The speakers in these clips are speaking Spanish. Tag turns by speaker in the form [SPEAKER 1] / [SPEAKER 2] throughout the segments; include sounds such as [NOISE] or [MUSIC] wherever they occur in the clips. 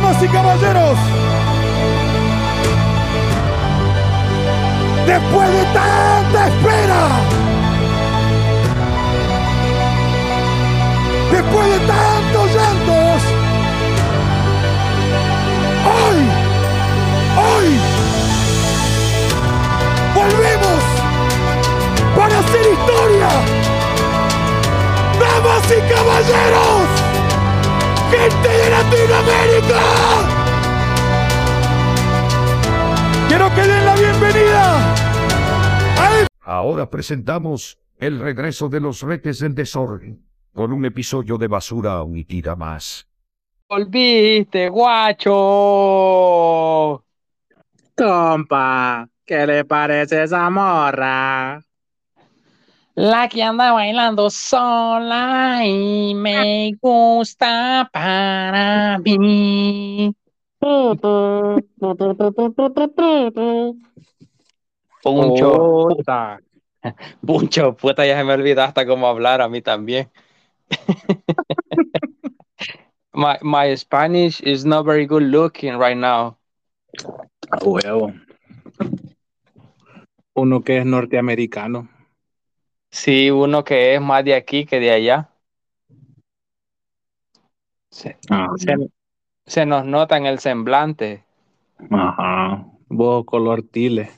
[SPEAKER 1] Damas y caballeros, después de tanta espera, después de tantos llantos, hoy, hoy, volvemos para hacer historia. Damas y caballeros, gente de Latinoamérica. Quiero que den la bienvenida a
[SPEAKER 2] Ahora presentamos el regreso de los retes del desorden, con un episodio de basura auditiva más.
[SPEAKER 3] Volviste, guacho.
[SPEAKER 4] Compa, ¿qué le parece esa morra?
[SPEAKER 3] La que anda bailando sola y me gusta para mí. Puncho,
[SPEAKER 4] Puta.
[SPEAKER 3] puncho, puta, ya se me olvidó hasta cómo hablar a mí también. [LAUGHS] my, my Spanish is not very good looking right now.
[SPEAKER 4] A huevo. Uno que es norteamericano.
[SPEAKER 3] Sí, uno que es más de aquí que de allá. Se,
[SPEAKER 4] Ah,
[SPEAKER 3] se- se nos nota en el semblante.
[SPEAKER 4] Ajá. Vos color tile.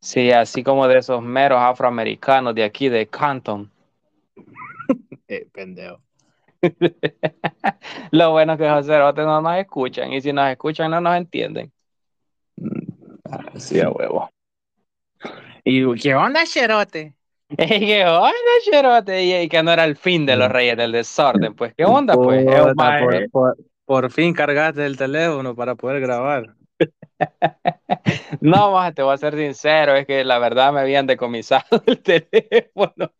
[SPEAKER 3] Sí, así como de esos meros afroamericanos de aquí de Canton. [LAUGHS]
[SPEAKER 4] Eh, pendejo. [LAUGHS]
[SPEAKER 3] Lo bueno es que José Rote no nos escuchan y si nos escuchan no nos entienden.
[SPEAKER 4] Ah, Sí, a huevo. ¿Y qué onda, Cherote? [LAUGHS]
[SPEAKER 3] Y que onda, Cherote, y, que no era el fin de los reyes del desorden. Pues, ¿qué onda, pues?
[SPEAKER 4] Puta,
[SPEAKER 3] Eh,
[SPEAKER 4] por, por- por fin cargaste el teléfono para poder grabar. [LAUGHS]
[SPEAKER 3] No, maje, te voy a ser sincero, es que la verdad me habían decomisado [LAUGHS] el teléfono.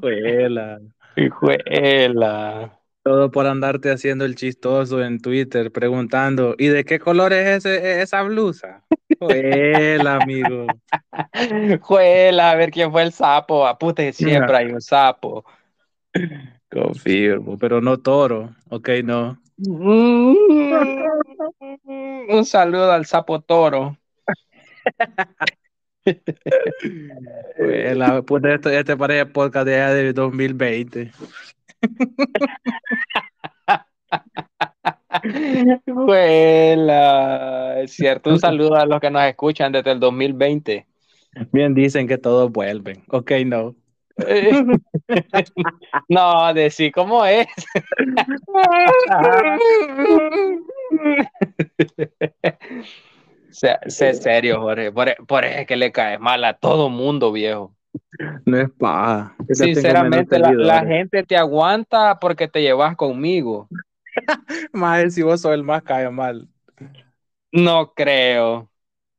[SPEAKER 4] Juela.
[SPEAKER 3] Hijuela.
[SPEAKER 4] Todo por andarte haciendo el chistoso en Twitter, preguntando, ¿y de qué color es ese, esa blusa? Juela, amigo. [LAUGHS]
[SPEAKER 3] Juela, a ver quién fue el sapo. A puta, siempre hay un sapo.
[SPEAKER 4] Confirmo, pero no toro. Ok, no.
[SPEAKER 3] Mm, Un saludo al sapo toro. [LAUGHS]
[SPEAKER 4] Juela, puta, esto, este parece podcast de allá del 2020. [LAUGHS]
[SPEAKER 3] Juela, es cierto. Un saludo a los que nos escuchan desde el 2020.
[SPEAKER 4] Bien dicen que todos vuelven. Ok, no.
[SPEAKER 3] Eh, [LAUGHS] No, decí cómo es. [LAUGHS] Sé, sé serio, Jorge. Por, por eso es que le caes mal a todo mundo, viejo.
[SPEAKER 4] No es paja.
[SPEAKER 3] Sinceramente, la, gente te aguanta porque te llevas conmigo. [LAUGHS]
[SPEAKER 4] Más si vos sos el más cae mal.
[SPEAKER 3] No creo.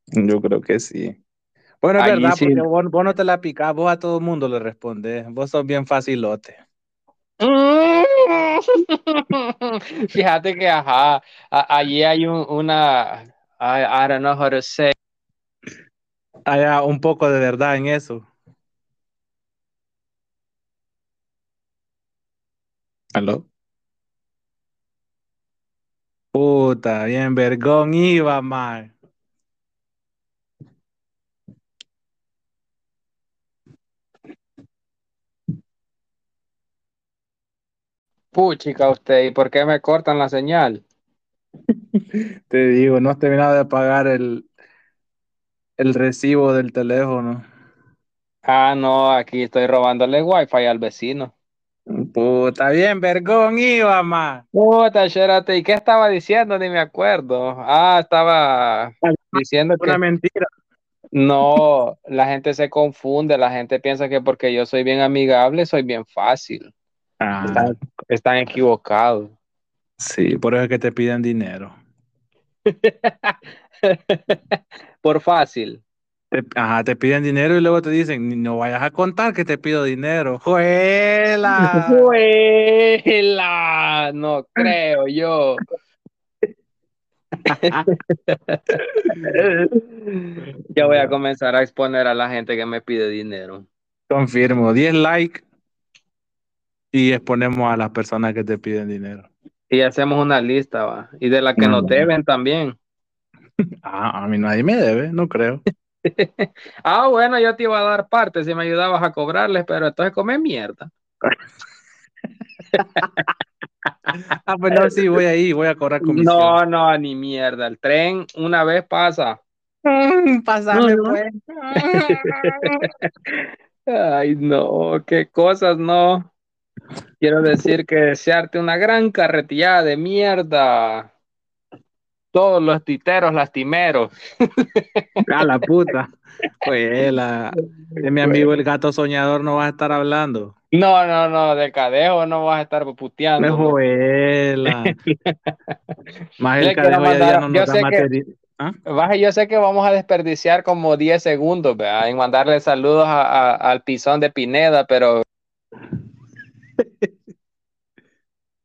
[SPEAKER 4] Yo creo que sí. Bueno, es verdad,
[SPEAKER 3] sí.
[SPEAKER 4] porque vos, vos no te la picás, vos a todo el mundo le respondes. Vos sos bien facilote. [LAUGHS]
[SPEAKER 3] Fíjate que, ajá, a- allí hay un- una, I, I don't know how to say.
[SPEAKER 4] Hay un poco de verdad en eso. ¿Aló? Puta, bien vergón iba, man.
[SPEAKER 3] Puchica usted, ¿y por qué me cortan la señal? [LAUGHS]
[SPEAKER 4] Te digo, no has terminado de pagar el, el recibo del teléfono.
[SPEAKER 3] Ah, no, aquí estoy robándole wifi al vecino.
[SPEAKER 4] Puta, bien vergón iba, man.
[SPEAKER 3] Puta, espérate, ¿y qué estaba diciendo? Ni me acuerdo. Ah, estaba diciendo que
[SPEAKER 4] Una mentira.
[SPEAKER 3] no, la gente se confunde, la gente piensa que porque yo soy bien amigable, soy bien fácil.
[SPEAKER 4] Ah,
[SPEAKER 3] Están, están equivocados.
[SPEAKER 4] sí, por eso es que te piden dinero. [LAUGHS]
[SPEAKER 3] Por fácil.
[SPEAKER 4] Te, ajá, te piden dinero y luego te dicen, no vayas a contar que te pido dinero. [LAUGHS] ¡Juela!
[SPEAKER 3] ¡Juela! No creo yo. [LAUGHS] Ya voy a comenzar a exponer a la gente que me pide dinero.
[SPEAKER 4] Confirmo, 10 likes y exponemos a las personas que te piden dinero.
[SPEAKER 3] Y hacemos una lista, va. Y de la que nos
[SPEAKER 4] Mm.
[SPEAKER 3] deben también. [LAUGHS]
[SPEAKER 4] Ah, a mí nadie me debe, no creo. [LAUGHS]
[SPEAKER 3] Ah, bueno, yo te iba a dar parte si me ayudabas a cobrarles, pero entonces come mierda. [LAUGHS]
[SPEAKER 4] Ah, pues no, sí, voy ahí, voy a cobrar comisión.
[SPEAKER 3] No, no, ni mierda. El tren una vez pasa.
[SPEAKER 4] Mm, Pásame,
[SPEAKER 3] Ujú.
[SPEAKER 4] pues. [LAUGHS]
[SPEAKER 3] Ay, no, qué cosas, no. Quiero decir que desearte una gran carretillada de mierda. Todos los titeros lastimeros. [LAUGHS]
[SPEAKER 4] A la puta. Pues la, de [LAUGHS] mi amigo el gato soñador no va a estar hablando.
[SPEAKER 3] No, no, no, de cadejo no vas a estar puteando.
[SPEAKER 4] Me
[SPEAKER 3] ¿no?
[SPEAKER 4] juela. [LAUGHS] Más el cadejo ya, no
[SPEAKER 3] yo
[SPEAKER 4] nos da
[SPEAKER 3] sé que-.
[SPEAKER 4] ¿Ah?
[SPEAKER 3] Baja, yo sé que vamos a desperdiciar como 10 segundos ¿verdad? en mandarle saludos a- a- al pisón de Pineda, pero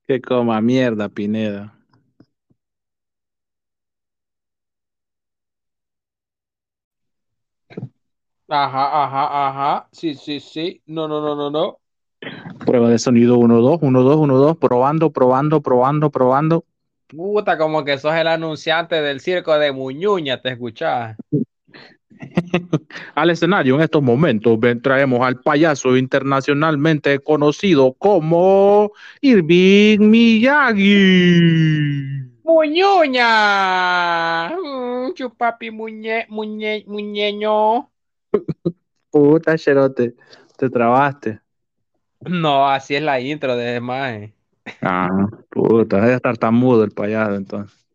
[SPEAKER 4] Que coma mierda, Pineda.
[SPEAKER 3] Ajá, ajá, ajá, sí, sí, sí, no, no, no, no, no.
[SPEAKER 4] Prueba de sonido 1, 2, 1, 2, 1, 2, probando, probando, probando, probando.
[SPEAKER 3] Puta, como que sos el anunciante del circo de Muñuña, te escuchás. [LAUGHS]
[SPEAKER 4] Al escenario en estos momentos ven, traemos al payaso internacionalmente conocido como Irving Miyagi.
[SPEAKER 3] Muñuña, Mm, chupapi muñe, muñe, muñeño.
[SPEAKER 4] Puta cherote, te trabaste.
[SPEAKER 3] No, así es la intro de Mae.
[SPEAKER 4] Ah, puta, debe estar tan mudo el payaso entonces.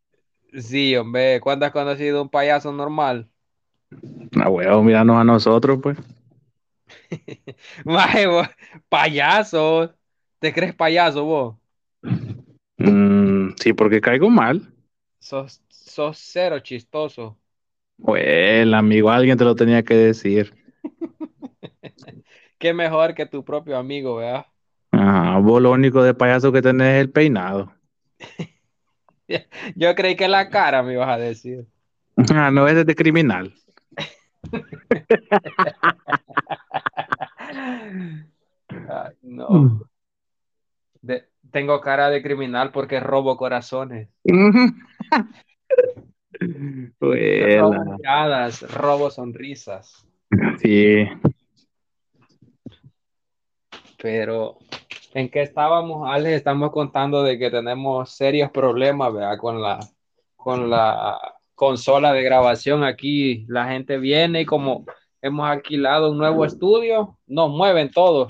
[SPEAKER 3] Sí, hombre, ¿cuándo has conocido un payaso normal?
[SPEAKER 4] Ah, huevo, míranos a nosotros, pues. [LAUGHS]
[SPEAKER 3] Mae, vos, payaso. ¿Te crees payaso vos?
[SPEAKER 4] Mm, sí, porque caigo mal.
[SPEAKER 3] Sos, sos cero chistoso.
[SPEAKER 4] Well, amigo, alguien te lo tenía que decir. [LAUGHS]
[SPEAKER 3] Qué mejor que tu propio amigo, ¿verdad?
[SPEAKER 4] Ajá, vos lo único de payaso que tenés es el peinado. [LAUGHS]
[SPEAKER 3] Yo creí que la cara me ibas a decir.
[SPEAKER 4] Ah, no, ese es de criminal. [LAUGHS]
[SPEAKER 3] Ay, no. De- tengo cara de criminal porque robo corazones. [LAUGHS] Robo miradas, robo sonrisas.
[SPEAKER 4] Sí.
[SPEAKER 3] Pero, ¿en qué estábamos, Alex? Estamos contando de que tenemos serios problemas, ¿verdad? Con la, con la consola de grabación aquí. La gente viene y como hemos alquilado un nuevo estudio, nos mueven todo.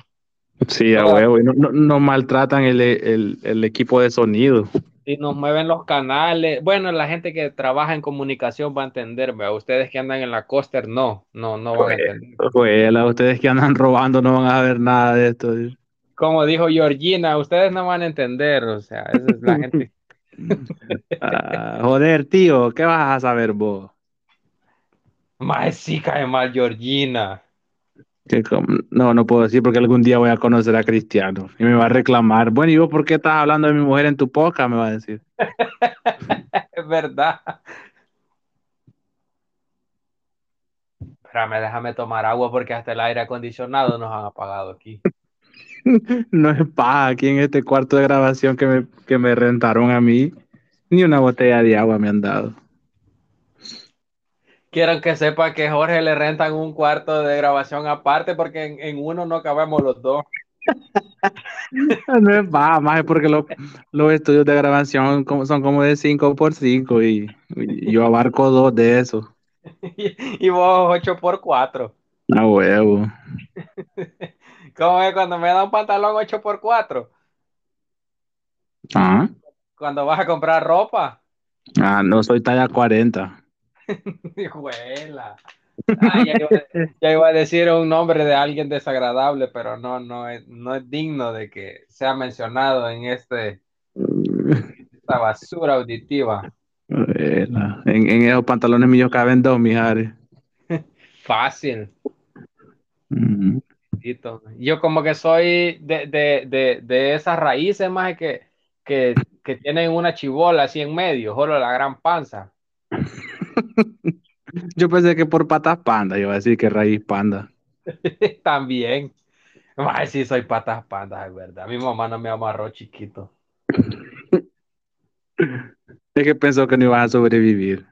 [SPEAKER 4] Sí, a huevo. Y no, no- no maltratan el, el- el equipo de sonido.
[SPEAKER 3] Y nos mueven los canales. Bueno, la gente que trabaja en comunicación va a entender, ¿verdad? Ustedes que andan en la coaster, no, no, no van a entender.
[SPEAKER 4] Ustedes que andan robando no van a ver nada de esto.
[SPEAKER 3] Como dijo Georgina, ustedes no van a entender, o sea, esa es la gente. [LAUGHS] [LAUGHS]
[SPEAKER 4] Ah, joder, tío, ¿qué vas a saber vos?
[SPEAKER 3] Más sí cae mal Georgina.
[SPEAKER 4] Que No, no puedo decir porque algún día voy a conocer a Cristiano y me va a reclamar. Bueno, ¿y vos por qué estás hablando de mi mujer en tu podcast? Me va a decir. [LAUGHS]
[SPEAKER 3] Es verdad. Espérame, déjame tomar agua porque hasta el aire acondicionado nos han apagado aquí. [LAUGHS]
[SPEAKER 4] No es paja aquí en este cuarto de grabación que me, que me rentaron a mí. Ni una botella de agua me han dado.
[SPEAKER 3] Quiero que sepa que Jorge le rentan un cuarto de grabación aparte porque en, en uno no cabemos los dos. [LAUGHS]
[SPEAKER 4] No es paja, más es porque lo- los estudios de grabación como- son como de 5 por 5 y, y yo abarco dos de esos.
[SPEAKER 3] Y, [LAUGHS] y vos 8 por 4
[SPEAKER 4] A huevo. [LAUGHS]
[SPEAKER 3] ¿Cómo es cuando me da un pantalón 8 por 4
[SPEAKER 4] Ah,
[SPEAKER 3] Cuando vas a comprar ropa.
[SPEAKER 4] ah, no soy talla 40. [LAUGHS]
[SPEAKER 3] Juela. Ah, ya, iba, ya iba a decir un nombre de alguien desagradable, pero no, no es, no es digno de que sea mencionado en este, esta basura auditiva.
[SPEAKER 4] En, en esos pantalones míos caben dos, mijares. [LAUGHS]
[SPEAKER 3] Fácil. Yo como que soy de, de, de, de esas raíces más que, que, que tienen una chibola así en medio, solo la gran panza. [LAUGHS]
[SPEAKER 4] Yo pensé que por patas panda, iba a decir que raíz panda. [LAUGHS]
[SPEAKER 3] También. Ay, sí, soy patas pandas, es verdad. Mi mamá no me amarró chiquito. [LAUGHS]
[SPEAKER 4] Es que pensó que no ibas a sobrevivir.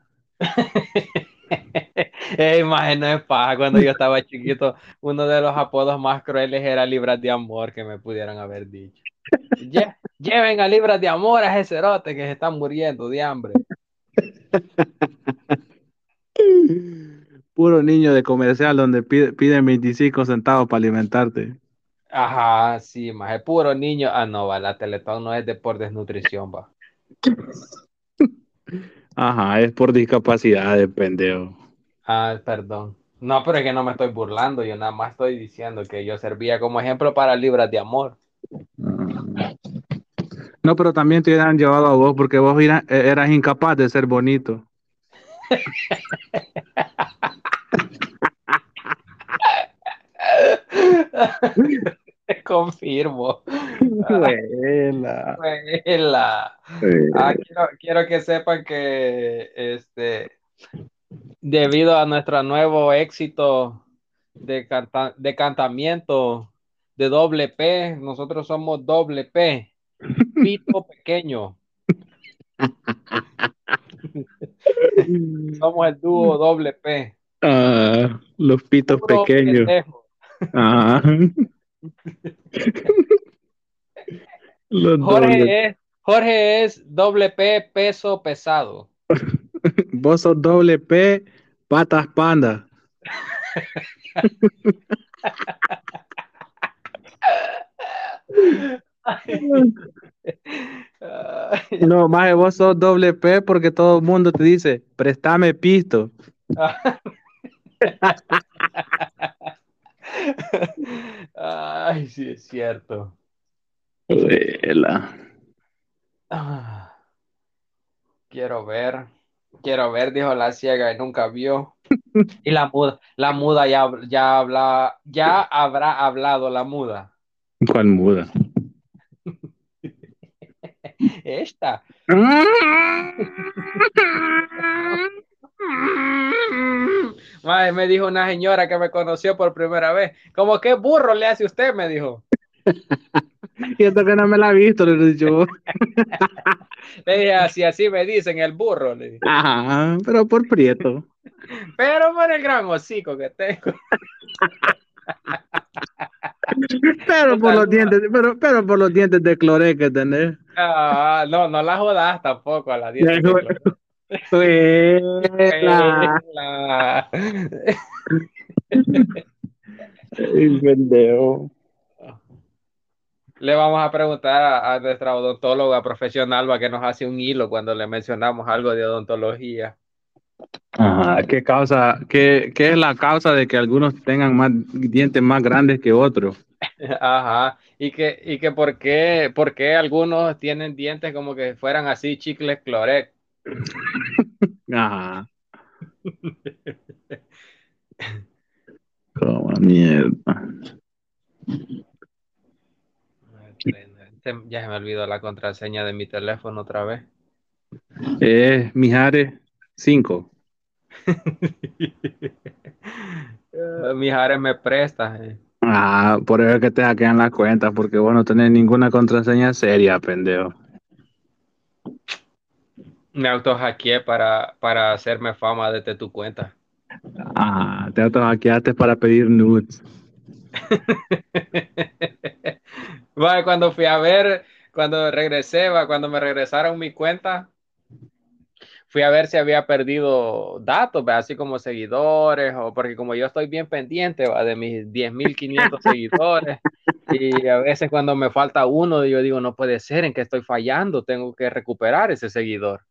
[SPEAKER 3] Ey, maje, no es paja. Cuando yo estaba chiquito, uno de los apodos más crueles era Libras de Amor, que me pudieran haber dicho. Lle- Lleven a Libras de Amor a ese cerote que se está muriendo de hambre. [LAUGHS]
[SPEAKER 4] Puro niño de comercial donde pide, piden 25 centavos para alimentarte.
[SPEAKER 3] Ajá, sí, maje, puro niño. Ah, no, va, la Teletón no es de por desnutrición, va. [LAUGHS]
[SPEAKER 4] Ajá, es por discapacidad, de pendejo.
[SPEAKER 3] Ah, perdón. No, pero es que no me estoy burlando, yo nada más estoy diciendo que yo servía como ejemplo para Libras de Amor.
[SPEAKER 4] No, pero también te hubieran llevado a vos porque vos era- eras incapaz de ser bonito. [LAUGHS]
[SPEAKER 3] Confirmo.
[SPEAKER 4] Buena.
[SPEAKER 3] Juela. Ah, quiero, quiero que sepan que este, debido a nuestro nuevo éxito de, canta- de cantamiento de doble P, nosotros somos doble P, pito pequeño. [LAUGHS] Somos el dúo doble P.
[SPEAKER 4] Ah, los pitos
[SPEAKER 3] Puro
[SPEAKER 4] pequeños. [LAUGHS] Los dobles.
[SPEAKER 3] Jorge es, Jorge es doble P peso pesado. [LAUGHS]
[SPEAKER 4] Vos sos doble P, patas panda. No, más vos sos doble P porque todo el mundo te dice, préstame pisto. [LAUGHS]
[SPEAKER 3] Ay, sí, es cierto. Ah, Quiero ver, quiero ver, dijo la ciega y nunca vio. [LAUGHS] Y la muda, la muda ya, ya habla, ya habrá hablado la muda.
[SPEAKER 4] ¿Cuál muda? [LAUGHS]
[SPEAKER 3] Esta. [LAUGHS] Mae, me dijo una señora que me conoció por primera vez. Como qué burro le hace usted, me dijo.
[SPEAKER 4] Y esto que no me la he visto, le he dicho. [LAUGHS]
[SPEAKER 3] Le dije, así, así me dicen el burro. le dije.
[SPEAKER 4] Ajá, pero por prieto.
[SPEAKER 3] Pero por el gran hocico que tengo.
[SPEAKER 4] Pero por los dientes, pero, pero por los dientes de cloré que tenés.
[SPEAKER 3] Ah, no, no la jodas tampoco a la. La-
[SPEAKER 4] Ay, pendejo.
[SPEAKER 3] Le vamos a preguntar a, a nuestra odontóloga profesional que nos hace un hilo cuando le mencionamos algo de odontología.
[SPEAKER 4] Ajá, ¿qué causa, qué, qué es la causa de que algunos tengan más dientes más grandes que otros? [LAUGHS]
[SPEAKER 3] Ajá. Y que, y que por qué, por qué algunos tienen dientes como que fueran así chicles cloret. [LAUGHS]
[SPEAKER 4] Ajá. [LAUGHS] Como mierda.
[SPEAKER 3] Se- Ya se me olvidó la contraseña de mi teléfono otra vez.
[SPEAKER 4] Eh, Mijares 5.
[SPEAKER 3] Eh, [LAUGHS] Mijares me presta. eh.
[SPEAKER 4] Ah, por eso es que te hackean las cuentas, porque vos no tenés ninguna contraseña seria, pendejo.
[SPEAKER 3] Me autohackeé para, para hacerme fama desde tu cuenta.
[SPEAKER 4] Ah, te autohackeaste para pedir nudes. [LAUGHS]
[SPEAKER 3] Va, cuando fui a ver, cuando regresé, va, cuando me regresaron mi cuenta, fui a ver si había perdido datos, va, así como seguidores, o porque como yo estoy bien pendiente de mis 10.500 [LAUGHS] seguidores, y a veces cuando me falta uno, yo digo, no puede ser, en que estoy fallando, tengo que recuperar ese seguidor.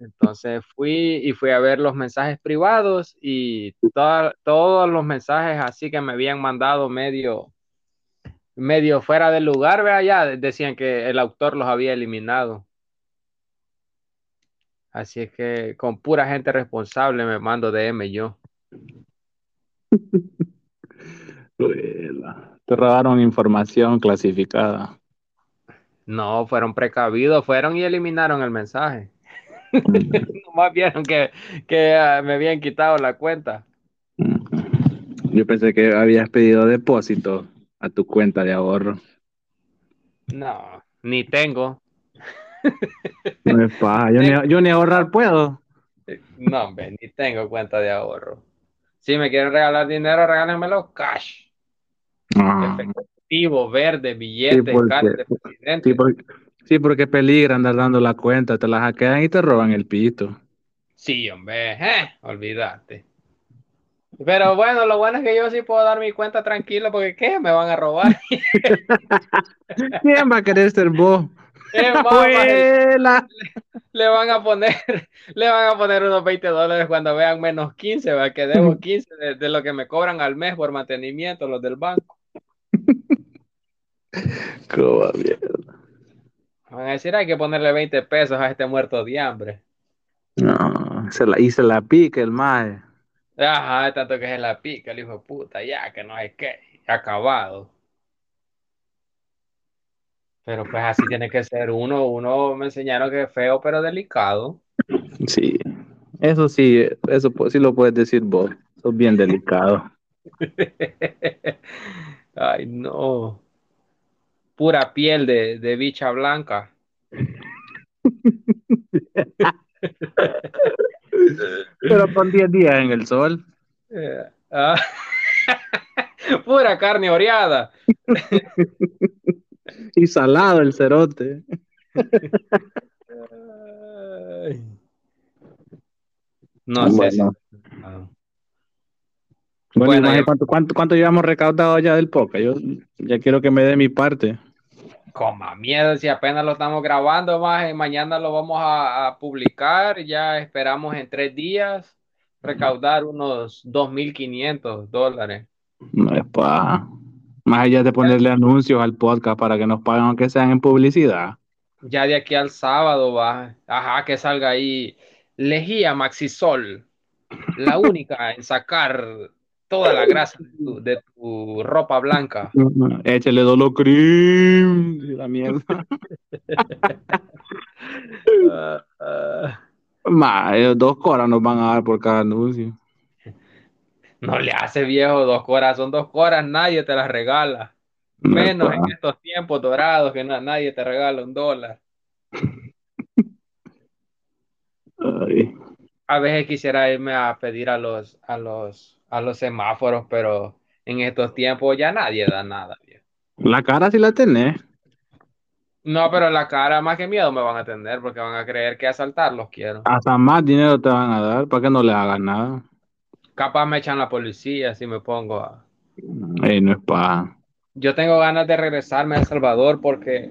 [SPEAKER 3] Entonces fui y fui a ver los mensajes privados y todos los mensajes así que me habían mandado medio, medio fuera del lugar, vea ya, decían que el autor los había eliminado. Así es que con pura gente responsable me mando DM yo. [LAUGHS]
[SPEAKER 4] Te robaron información clasificada.
[SPEAKER 3] No, fueron precavidos, fueron y eliminaron el mensaje. [LAUGHS] Nomás vieron que, que ah, me habían quitado la cuenta.
[SPEAKER 4] Yo pensé que habías pedido depósito a tu cuenta de ahorro.
[SPEAKER 3] No, ni tengo. [LAUGHS]
[SPEAKER 4] No es paja. Yo, ni, yo ni ahorrar puedo.
[SPEAKER 3] No, hombre, ni tengo cuenta de ahorro. Si me quieren regalar dinero, regálenmelo cash.
[SPEAKER 4] Ah,
[SPEAKER 3] Efectivo, verde,
[SPEAKER 4] porque-
[SPEAKER 3] presidente.
[SPEAKER 4] sí, porque, sí, porque peligra andar dando la cuenta, te la hackean y te roban el pito.
[SPEAKER 3] Sí, hombre, eh, olvídate. Pero bueno, lo bueno es que yo sí puedo dar mi cuenta tranquilo porque ¿qué? Me van a robar. [LAUGHS]
[SPEAKER 4] ¿Quién va a querer ser vos? [LAUGHS]
[SPEAKER 3] Eh, mamá, le van a poner, le van a poner unos 20 dólares cuando vean menos 15, ¿va? que debo 15 de, de lo que me cobran al mes por mantenimiento, los del banco. [LAUGHS]
[SPEAKER 4] Coba mierda.
[SPEAKER 3] Van a decir, hay que ponerle 20 pesos a este muerto de hambre.
[SPEAKER 4] No, se la, y se la pica el maje.
[SPEAKER 3] Ajá, tanto que se la pica el hijo de puta, ya, que no hay que, acabado. Pero pues así tiene que ser uno, uno me enseñaron que es feo pero delicado.
[SPEAKER 4] Sí, eso sí, eso sí lo puedes decir vos. Sos bien delicado. [LAUGHS]
[SPEAKER 3] Ay, no. Pura piel de, de bicha blanca. [LAUGHS]
[SPEAKER 4] Pero con 10 días en el sol.
[SPEAKER 3] Eh, ah. [LAUGHS] Pura carne oreada. [LAUGHS]
[SPEAKER 4] Y salado el cerote.
[SPEAKER 3] No sé
[SPEAKER 4] Bueno.
[SPEAKER 3] ah.
[SPEAKER 4] Bueno, ¿cuánto, cuánto, cuánto llevamos recaudado ya del poca? Yo ya quiero que me dé mi parte.
[SPEAKER 3] Coma miedo, si apenas lo estamos grabando, más mañana lo vamos a, a publicar. Ya esperamos en tres días recaudar unos 2.500 dólares.
[SPEAKER 4] No es pa. Más allá de ponerle anuncios al podcast para que nos paguen aunque sean en publicidad.
[SPEAKER 3] Ya de aquí al sábado va, ajá, que salga ahí Lejía Maxisol, la [LAUGHS] única en sacar toda la grasa de tu, de tu ropa blanca. [LAUGHS]
[SPEAKER 4] Échale dolor cream. La mierda. [LAUGHS] Más, ellos dos coras nos van a dar por cada anuncio.
[SPEAKER 3] No le hace viejo dos coras, son dos coras, nadie te las regala. Menos en estos tiempos dorados que na- nadie te regala un dólar.
[SPEAKER 4] Ay.
[SPEAKER 3] A veces quisiera irme a pedir a los, a los, a los semáforos, pero en estos tiempos ya nadie da nada. viejo.
[SPEAKER 4] La cara sí la tenés.
[SPEAKER 3] No, pero la cara más que miedo me van a tener porque van a creer que asaltarlos quiero.
[SPEAKER 4] Hasta más dinero te van a dar para que no le hagas nada.
[SPEAKER 3] Capaz me echan la policía si me pongo a...
[SPEAKER 4] No es paja.
[SPEAKER 3] Yo tengo ganas de regresarme a El Salvador porque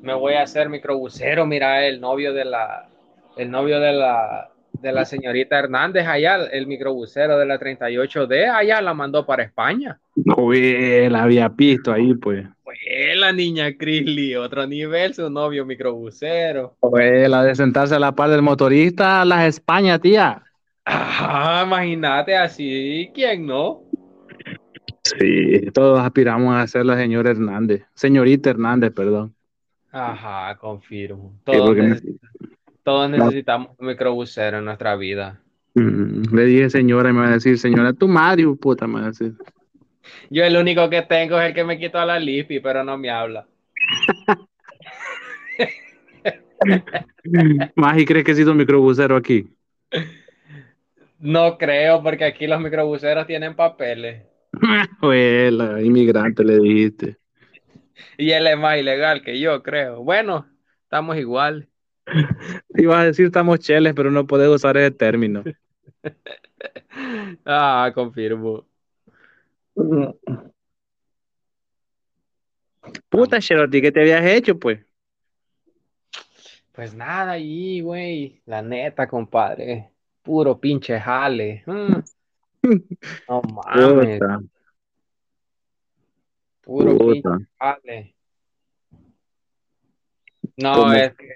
[SPEAKER 3] me voy a hacer microbusero. Mira, el novio de la, el novio de la, de la señorita Hernández allá, el microbusero de la 38D, allá la mandó para España.
[SPEAKER 4] Uy, la había visto ahí, pues.
[SPEAKER 3] Fue la niña Crisley, otro nivel, su novio microbusero.
[SPEAKER 4] Uy, la de sentarse a la par del motorista, las España, tía.
[SPEAKER 3] Ajá, imagínate así, ¿quién no?
[SPEAKER 4] Sí, todos aspiramos a ser la señora Hernández. Señorita Hernández, perdón.
[SPEAKER 3] Ajá, confirmo.
[SPEAKER 4] Sí,
[SPEAKER 3] Todos,
[SPEAKER 4] me-
[SPEAKER 3] necesitamos un microbusero en nuestra vida.
[SPEAKER 4] Mm, le dije señora y me va a decir, señora, tu madre, puta, me va a decir.
[SPEAKER 3] Yo el único que tengo es el que me quitó la lipi, pero no me habla. [LAUGHS]
[SPEAKER 4] Y crees que he sido microbusero aquí. [LAUGHS]
[SPEAKER 3] No creo, porque aquí los microbuseros tienen papeles. [LAUGHS]
[SPEAKER 4] Uy, la inmigrante le dijiste. [LAUGHS]
[SPEAKER 3] Y él es más ilegal que yo, creo. Bueno, estamos igual. [LAUGHS]
[SPEAKER 4] Ibas a decir estamos cheles, pero no puedes usar ese término.
[SPEAKER 3] Ah, confirmo.
[SPEAKER 4] Puta, Cheroti, ¿qué te habías hecho, pues?
[SPEAKER 3] Pues nada, ahí, güey. La neta, compadre. Puro pinche jale. Mm. No [LAUGHS] mames.
[SPEAKER 4] Puta,
[SPEAKER 3] Puro pinche jale. No,
[SPEAKER 4] ¿Cómo?
[SPEAKER 3] es que,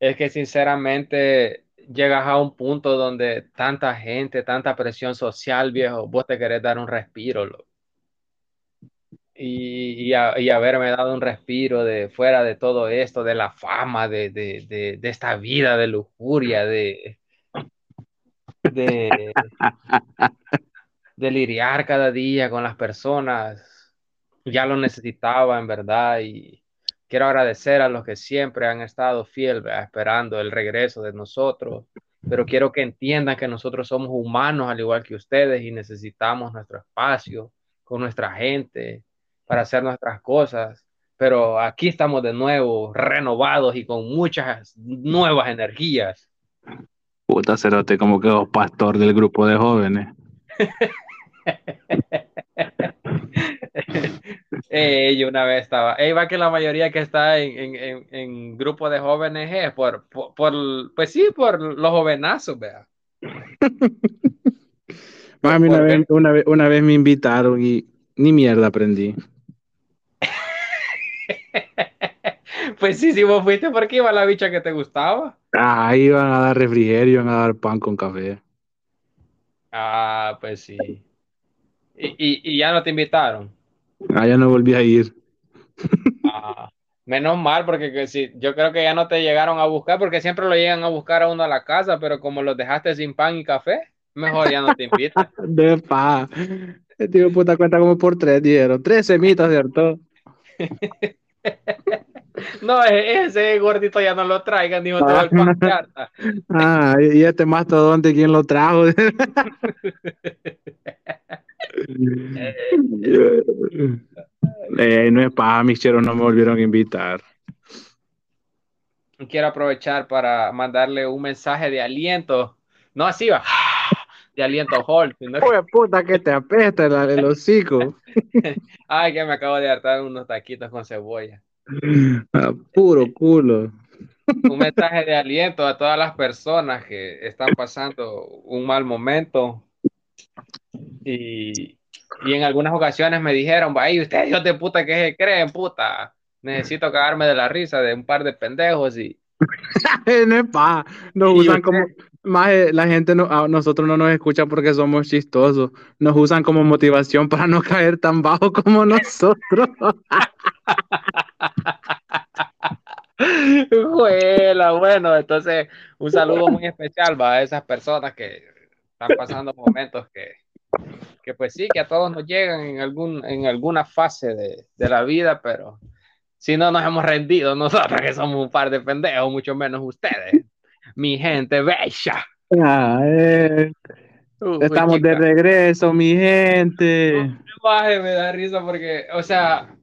[SPEAKER 3] es que sinceramente llegas a un punto donde tanta gente, tanta presión social, viejo, vos te querés dar un respiro. Y, y, a- y haberme dado un respiro de fuera de todo esto, de la fama, de, de, de, de esta vida de lujuria, de, de, de lidiar cada día con las personas. Ya lo necesitaba, en verdad, y quiero agradecer a los que siempre han estado fieles, esperando el regreso de nosotros, pero quiero que entiendan que nosotros somos humanos al igual que ustedes y necesitamos nuestro espacio con nuestra gente para hacer nuestras cosas. Pero aquí estamos de nuevo, renovados y con muchas nuevas energías.
[SPEAKER 4] Puta cerote, como que vos pastor del grupo de jóvenes. [LAUGHS]
[SPEAKER 3] Eh, yo una vez estaba, ey, va que la mayoría que está en, en, en, grupo de jóvenes es por, por, por, pues sí, por los jovenazos, vea. [LAUGHS]
[SPEAKER 4] Mami, una vez, una, vez, una vez me invitaron y ni mierda aprendí.
[SPEAKER 3] Pues sí, si vos fuiste porque iba la bicha que te gustaba.
[SPEAKER 4] Ah, iban a dar refrigerio, iban a dar pan con café.
[SPEAKER 3] Ah, pues sí. Y, y, y ya no te invitaron.
[SPEAKER 4] Ah, ya no volví a ir.
[SPEAKER 3] Ah, menos mal, porque que si, yo creo que ya no te llegaron a buscar, porque siempre lo llegan a buscar a uno a la casa, pero como los dejaste sin pan y café, mejor ya no te invitan. [LAUGHS]
[SPEAKER 4] De pa. Tío puta cuenta como por tres, dijeron. Tres semitas, ¿cierto? [LAUGHS] [LAUGHS]
[SPEAKER 3] No, e- ese gordito ya no lo traigan, dijo te va el pan charta. [LAUGHS]
[SPEAKER 4] Ah, y este mastodonte, ¿quién lo trajo? [LAUGHS] Eh, no es paja, mis cheros no me volvieron a invitar.
[SPEAKER 3] Quiero aprovechar para mandarle un mensaje de aliento. No así va. De aliento que-
[SPEAKER 4] Pues puta que te apesta el, el hocico.
[SPEAKER 3] Ay, que me acabo de hartar unos taquitos con cebolla.
[SPEAKER 4] Ah, puro culo.
[SPEAKER 3] un mensaje de aliento a todas las personas que están pasando un mal momento. Y, y en algunas ocasiones me dijeron, ay, ustedes hijos de puta que se creen, puta. Necesito cagarme de la risa de un par de pendejos y [LAUGHS]
[SPEAKER 4] No es paja. Nos
[SPEAKER 3] Y
[SPEAKER 4] usan
[SPEAKER 3] usted-
[SPEAKER 4] como. Más la gente, no, a nosotros no nos escucha porque somos chistosos. Nos usan como motivación para no caer tan bajo como [LAUGHS] nosotros. [LAUGHS]
[SPEAKER 3] Juela, bueno, entonces un saludo muy especial va a esas personas que están pasando momentos que, que pues sí, que a todos nos llegan en, algún, en alguna fase de, de la vida, pero si no nos hemos rendido nosotros que somos un par de pendejos, mucho menos ustedes, mi gente bella.
[SPEAKER 4] Ah, eh, estamos de
[SPEAKER 3] chica.
[SPEAKER 4] regreso, mi gente.
[SPEAKER 3] Baje, me da risa porque, o sea,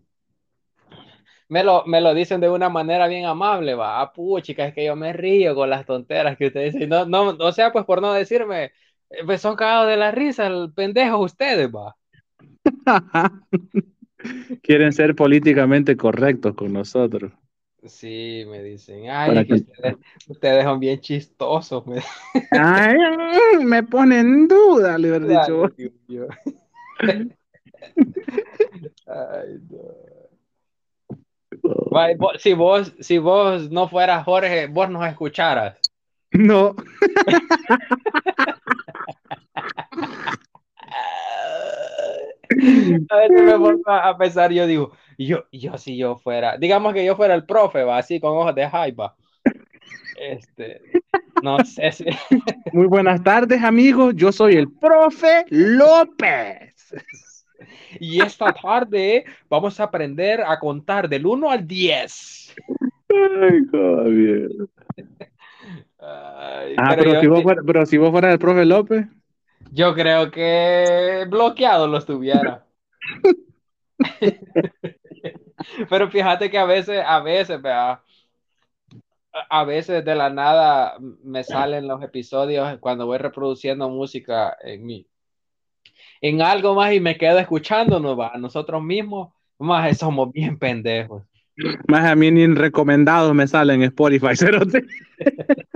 [SPEAKER 3] me lo, me lo dicen de una manera bien amable, va. Ah, puchica, es que yo me río con las tonteras que ustedes dicen. No, no, o sea, pues por no decirme, eh, pues son cagados de la risa, el pendejo ustedes, va. [LAUGHS]
[SPEAKER 4] Quieren ser políticamente correctos con nosotros.
[SPEAKER 3] Sí, me dicen, ay, es que ustedes, ustedes son bien chistosos, me
[SPEAKER 4] Ay, mm, me pone en duda, le hubiera dicho. vos.
[SPEAKER 3] Dios. [LAUGHS] Ay, no. Si vos, si vos no fueras Jorge, vos nos escucharas.
[SPEAKER 4] No, [LAUGHS]
[SPEAKER 3] A veces me pongo a pensar, yo digo, yo, yo si yo fuera, digamos que yo fuera el profe, va, así con ojos de jaiba. Este, no sé si,
[SPEAKER 4] muy buenas tardes, amigos. Yo soy el profe López. [LAUGHS] [LAUGHS]
[SPEAKER 3] y esta tarde vamos a aprender a contar del 1 al 10.
[SPEAKER 4] Ay, Javier.
[SPEAKER 3] Ay,
[SPEAKER 4] Ah,
[SPEAKER 3] pero
[SPEAKER 4] pero,
[SPEAKER 3] yo,
[SPEAKER 4] si vos fuera- pero si vos fueras el profe López.
[SPEAKER 3] yo creo que bloqueado lo estuviera. [LAUGHS] Pero fíjate que a veces, a veces, vea, a- a veces de la nada me salen los episodios cuando voy reproduciendo música en mi, en algo más y me quedo escuchándonos, va, nosotros mismos, más somos bien pendejos.
[SPEAKER 4] Más a mí ni en recomendados me salen en Spotify. [LAUGHS] cerote. [LAUGHS]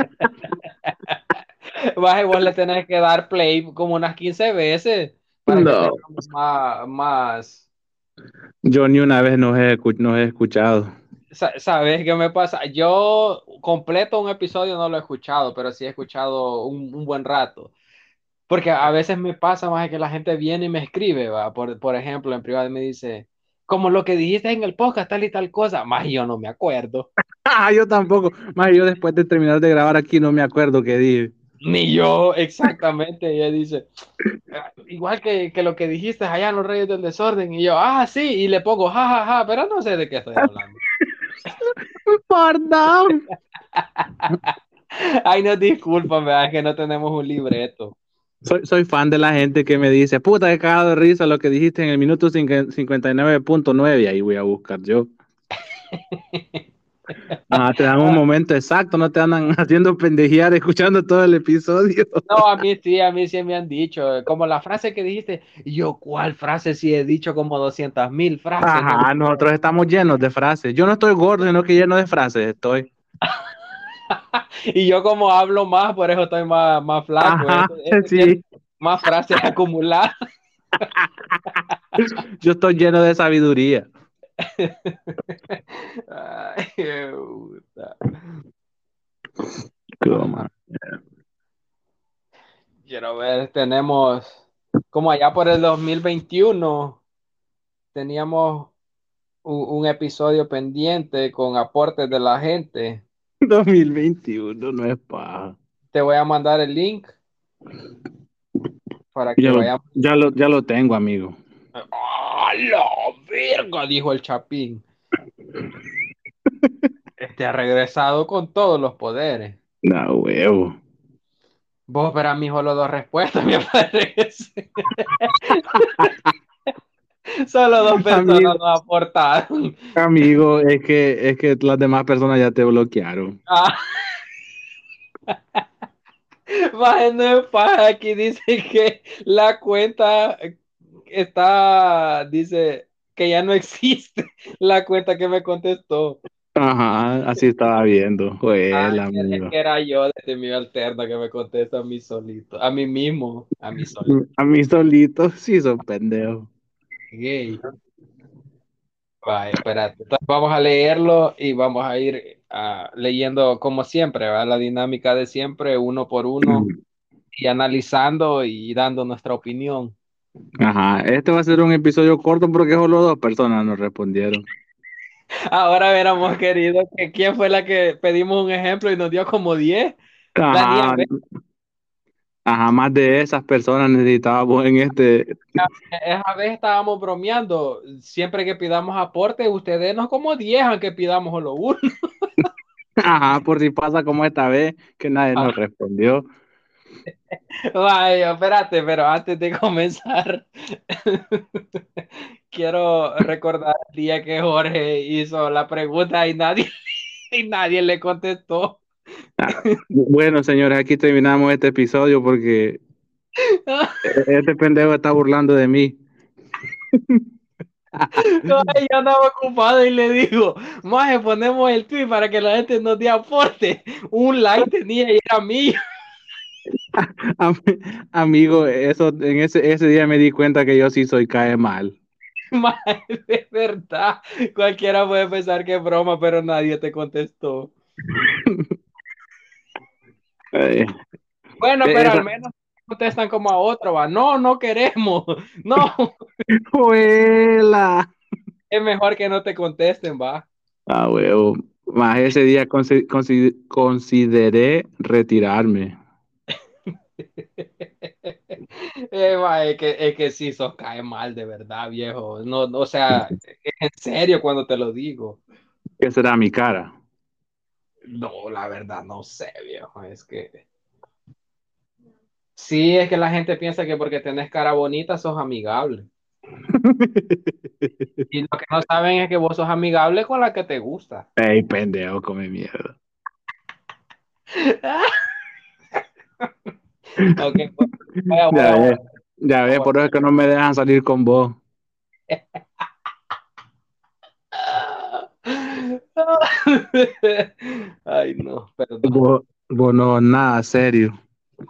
[SPEAKER 3] Vas y vos le tenés que dar play como unas 15 veces para
[SPEAKER 4] No.
[SPEAKER 3] que más, más,
[SPEAKER 4] Yo ni una vez nos he, nos he escuchado.
[SPEAKER 3] Sa- ¿Sabes qué me pasa? Yo completo un episodio no lo he escuchado, pero sí he escuchado un, un buen rato. Porque a veces me pasa más que la gente viene y me escribe, ¿va? Por, por ejemplo, en privado me dice, como lo que dijiste en el podcast, tal y tal cosa, más yo no me acuerdo. [LAUGHS]
[SPEAKER 4] Ah, yo tampoco. Más yo después de terminar de grabar aquí no me acuerdo qué dije.
[SPEAKER 3] Ni yo exactamente. Ella dice, "Ah, igual que, que lo que dijiste allá en los Reyes del Desorden. Y yo, ah, sí, y le pongo, ja, ja, ja, pero no sé de qué estoy hablando. [LAUGHS]
[SPEAKER 4] Perdón. [LAUGHS]
[SPEAKER 3] Ay, no, discúlpame, es que no tenemos un libreto.
[SPEAKER 4] Soy, soy fan de la gente que me dice, puta, he cagado de risa lo que dijiste en el minuto 59.9 y ahí voy a buscar yo. [LAUGHS] Ah, te dan un momento exacto, no te andan [LAUGHS] haciendo pendejear escuchando todo el episodio.
[SPEAKER 3] No, a mí sí, a mí sí me han dicho, como la frase que dijiste, yo, ¿cuál frase? Si he dicho como 200 mil frases.
[SPEAKER 4] Ajá,
[SPEAKER 3] ¿no?
[SPEAKER 4] nosotros estamos llenos de frases. Yo no estoy gordo, sino que lleno de frases estoy. [LAUGHS] [LAUGHS]
[SPEAKER 3] y yo como hablo más, por eso estoy más, más flaco.
[SPEAKER 4] Ajá, sí.
[SPEAKER 3] Más frases [LAUGHS] acumuladas. [LAUGHS]
[SPEAKER 4] Yo estoy lleno de sabiduría.
[SPEAKER 3] Ay, qué puta.
[SPEAKER 4] Toma.
[SPEAKER 3] Quiero ver, tenemos, como allá por el 2021, teníamos un, un episodio pendiente con aportes de la gente. [LAUGHS]
[SPEAKER 4] 2021 no es paja.
[SPEAKER 3] Te voy a mandar el link para que
[SPEAKER 4] Ya lo,
[SPEAKER 3] vayamos.
[SPEAKER 4] ya lo, ya lo tengo, amigo.
[SPEAKER 3] ¡Ah, la verga! Dijo el Chapín. Este ha regresado con todos los poderes.
[SPEAKER 4] No, huevo.
[SPEAKER 3] Vos, pero a mí solo dos respuestas [LAUGHS] me aparecen. [LAUGHS] Solo dos personas
[SPEAKER 4] Amigo.
[SPEAKER 3] nos aportaron.
[SPEAKER 4] Amigo, es que, es que las demás personas ya te bloquearon.
[SPEAKER 3] Ah. [LAUGHS] Es paja, aquí dice que la cuenta está, dice que ya no existe [LAUGHS] la cuenta que me contestó.
[SPEAKER 4] Ajá, así estaba viendo.
[SPEAKER 3] Ah,
[SPEAKER 4] amigo.
[SPEAKER 3] que era yo desde mi alterna que me contesta a mí solito, a mí mismo, a mí solito.
[SPEAKER 4] A mí solito, sí, son pendejos.
[SPEAKER 3] Gay. Vaya, espérate. Entonces vamos a leerlo y vamos a ir ah, leyendo como siempre, ¿verdad? La dinámica de siempre, uno por uno, y analizando y dando nuestra opinión.
[SPEAKER 4] Ajá, este va a ser un episodio corto porque solo dos personas nos respondieron.
[SPEAKER 3] Ahora hubiéramos querido que quién fue la que pedimos un ejemplo y nos dio como 10.
[SPEAKER 4] Ajá,
[SPEAKER 3] Daniel,
[SPEAKER 4] ajá, más de esas personas necesitábamos en este.
[SPEAKER 3] Esa vez estábamos bromeando. Siempre que pidamos aporte, ustedes nos como 10, aunque pidamos solo uno. [LAUGHS]
[SPEAKER 4] Ajá, por si pasa como esta vez, que nadie nos
[SPEAKER 3] Ah.
[SPEAKER 4] respondió.
[SPEAKER 3] Vaya, espérate, pero antes de [LAUGHS] comenzar, quiero recordar el día que Jorge hizo la pregunta y nadie, [LAUGHS] y nadie le contestó.
[SPEAKER 4] Bueno, señores, aquí terminamos este episodio porque [LAUGHS] este pendejo está burlando de mí.
[SPEAKER 3] No, yo andaba ocupado y le digo, Maje, ponemos el tweet para que la gente nos dé aporte. Un like tenía y era mío. [LAUGHS]
[SPEAKER 4] Am- Amigo, eso, en ese, ese día me di cuenta que yo sí soy cae mal. [LAUGHS]
[SPEAKER 3] Maje, de verdad. Cualquiera puede pensar que es broma, pero nadie te contestó. Bueno,
[SPEAKER 4] Eh,
[SPEAKER 3] pero
[SPEAKER 4] esa-
[SPEAKER 3] al menos contestan como a otro, va. No, no queremos. [LAUGHS] No,
[SPEAKER 4] ¡Juela!
[SPEAKER 3] es mejor que no te contesten, va.
[SPEAKER 4] Ah, huevo. Más ese día consi- consi- consideré retirarme. [LAUGHS]
[SPEAKER 3] Eh, es que, es que sí, sos cae mal, de verdad, viejo. No, no, o sea, es en serio cuando te lo digo.
[SPEAKER 4] ¿Qué será mi cara?
[SPEAKER 3] No, la verdad, no sé, viejo. Es que. Sí, es que la gente piensa que porque tenés cara bonita sos amigable. [LAUGHS] Y lo que no saben es que vos sos amigable con la que te gusta.
[SPEAKER 4] Ey, pendejo, come mierda. [LAUGHS]
[SPEAKER 3] Ok, pues,
[SPEAKER 4] Ya ves, ya ves, por eso es que no me dejan salir con vos. [LAUGHS] [LAUGHS]
[SPEAKER 3] Ay, no, perdón.
[SPEAKER 4] Vos, vos no, nada serio.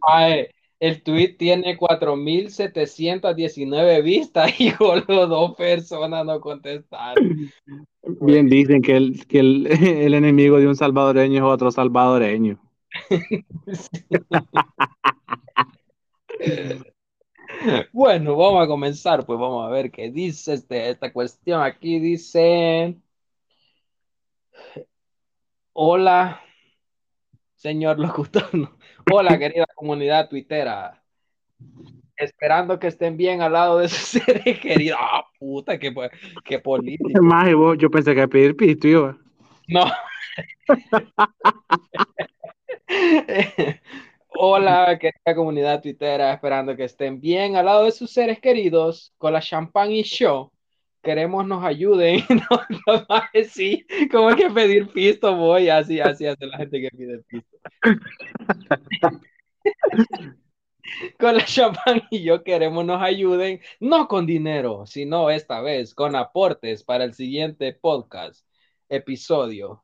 [SPEAKER 3] Ay, el tweet tiene 4.719 vistas [LAUGHS] y solo dos personas no contestaron.
[SPEAKER 4] Bien dicen que el, que el, [LAUGHS] el enemigo de un salvadoreño es otro salvadoreño.
[SPEAKER 3] Bueno, vamos a comenzar, pues vamos a ver qué dice este, esta cuestión. Aquí dice, hola, señor locutor. Hola, querida comunidad tuitera. Esperando que estén bien al lado de sus [LAUGHS] seres queridos. Ah, puta, qué, qué político.
[SPEAKER 4] Más, vos, yo pensé que a pedir pisto iba.
[SPEAKER 3] No. [LAUGHS] Hola, querida comunidad tuitera, esperando que estén bien al lado de sus seres queridos con la champán y show. Queremos nos ayuden. [LAUGHS] No, no, sí, como hay que pedir pisto, voy, así, así hace la gente que pide pisto. [LAUGHS] con la champán y yo queremos nos ayuden, no con dinero, sino esta vez con aportes para el siguiente podcast, episodio.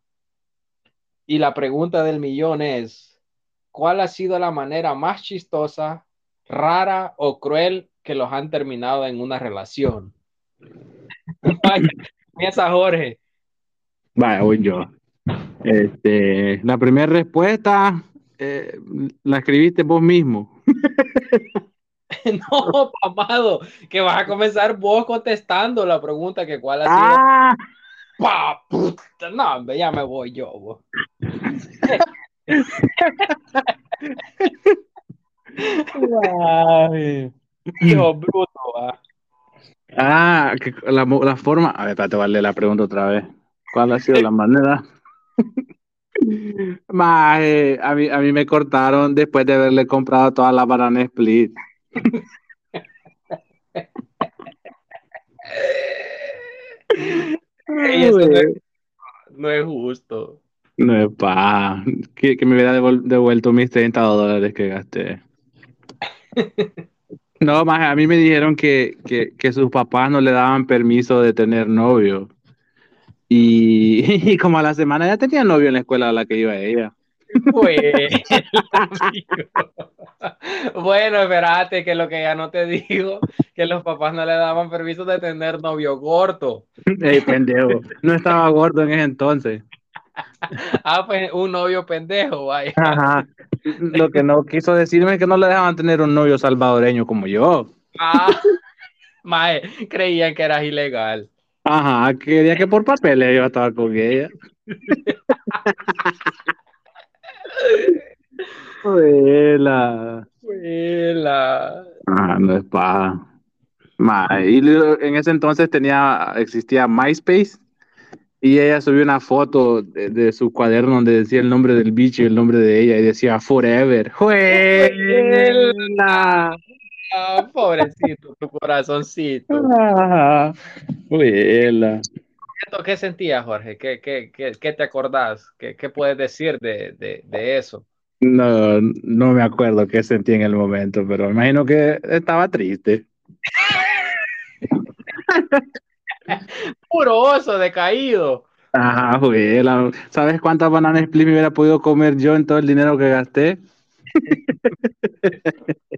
[SPEAKER 3] Y la pregunta del millón es, ¿cuál ha sido la manera más chistosa, rara o cruel que los han terminado en una relación? [LAUGHS] Vaya, piensa Jorge.
[SPEAKER 4] Vaya, voy yo. Este, la primera respuesta eh, la escribiste vos mismo. [LAUGHS]
[SPEAKER 3] no, amado, que vas a comenzar vos contestando la pregunta que cuál ha sido.
[SPEAKER 4] Ah,
[SPEAKER 3] Pa, puta, no, ya me voy yo. bo. Hijo [LAUGHS] bruto, va.
[SPEAKER 4] Ah, que la, la forma. A ver, espérate, vale la pregunta otra vez. ¿Cuál ha sido la manera? [LAUGHS] Más, eh, a mí, a mí me cortaron después de haberle comprado todas las bananas split.
[SPEAKER 3] Eso no, es, no es justo.
[SPEAKER 4] No es pa. Que, que me hubiera devuelto mis 30 dólares que gasté. [LAUGHS] No, más a mí me dijeron que, que, que sus papás no le daban permiso de tener novio. Y, [LAUGHS] y como a la semana ya tenía novio en la escuela a la que iba ella. [LAUGHS]
[SPEAKER 3] Bueno, espérate, que lo que ya no te digo, que los papás no le daban permiso de tener novio gordo.
[SPEAKER 4] Ey, pendejo. No estaba gordo en ese entonces.
[SPEAKER 3] Ah, pues un novio pendejo, vaya.
[SPEAKER 4] Ajá. Lo que no quiso decirme es que no le dejaban tener un novio salvadoreño como yo.
[SPEAKER 3] Ah, mae, creían que eras ilegal.
[SPEAKER 4] Ajá, quería que por papeles iba a estar con ella. Abuela.
[SPEAKER 3] Huela.
[SPEAKER 4] Ah, no es paja. Ma, y en ese entonces tenía, existía MySpace y ella subió una foto de, de su cuaderno donde decía el nombre del bicho y el nombre de ella y decía Forever. ¡Juela!
[SPEAKER 3] Ah, pobrecito, tu corazoncito.
[SPEAKER 4] Ah, [LAUGHS] ¡Juela!
[SPEAKER 3] ¿Qué sentías, Jorge? ¿Qué, qué, qué, qué te acordás? ¿Qué, qué puedes decir de, de, de eso?
[SPEAKER 4] No, no me acuerdo qué sentí en el momento, pero imagino que estaba triste. [LAUGHS] [LAUGHS]
[SPEAKER 3] Puro oso decaído.
[SPEAKER 4] Ah, juela. ¿Sabes cuántas bananas split me hubiera podido comer yo en todo el dinero que gasté? [LAUGHS]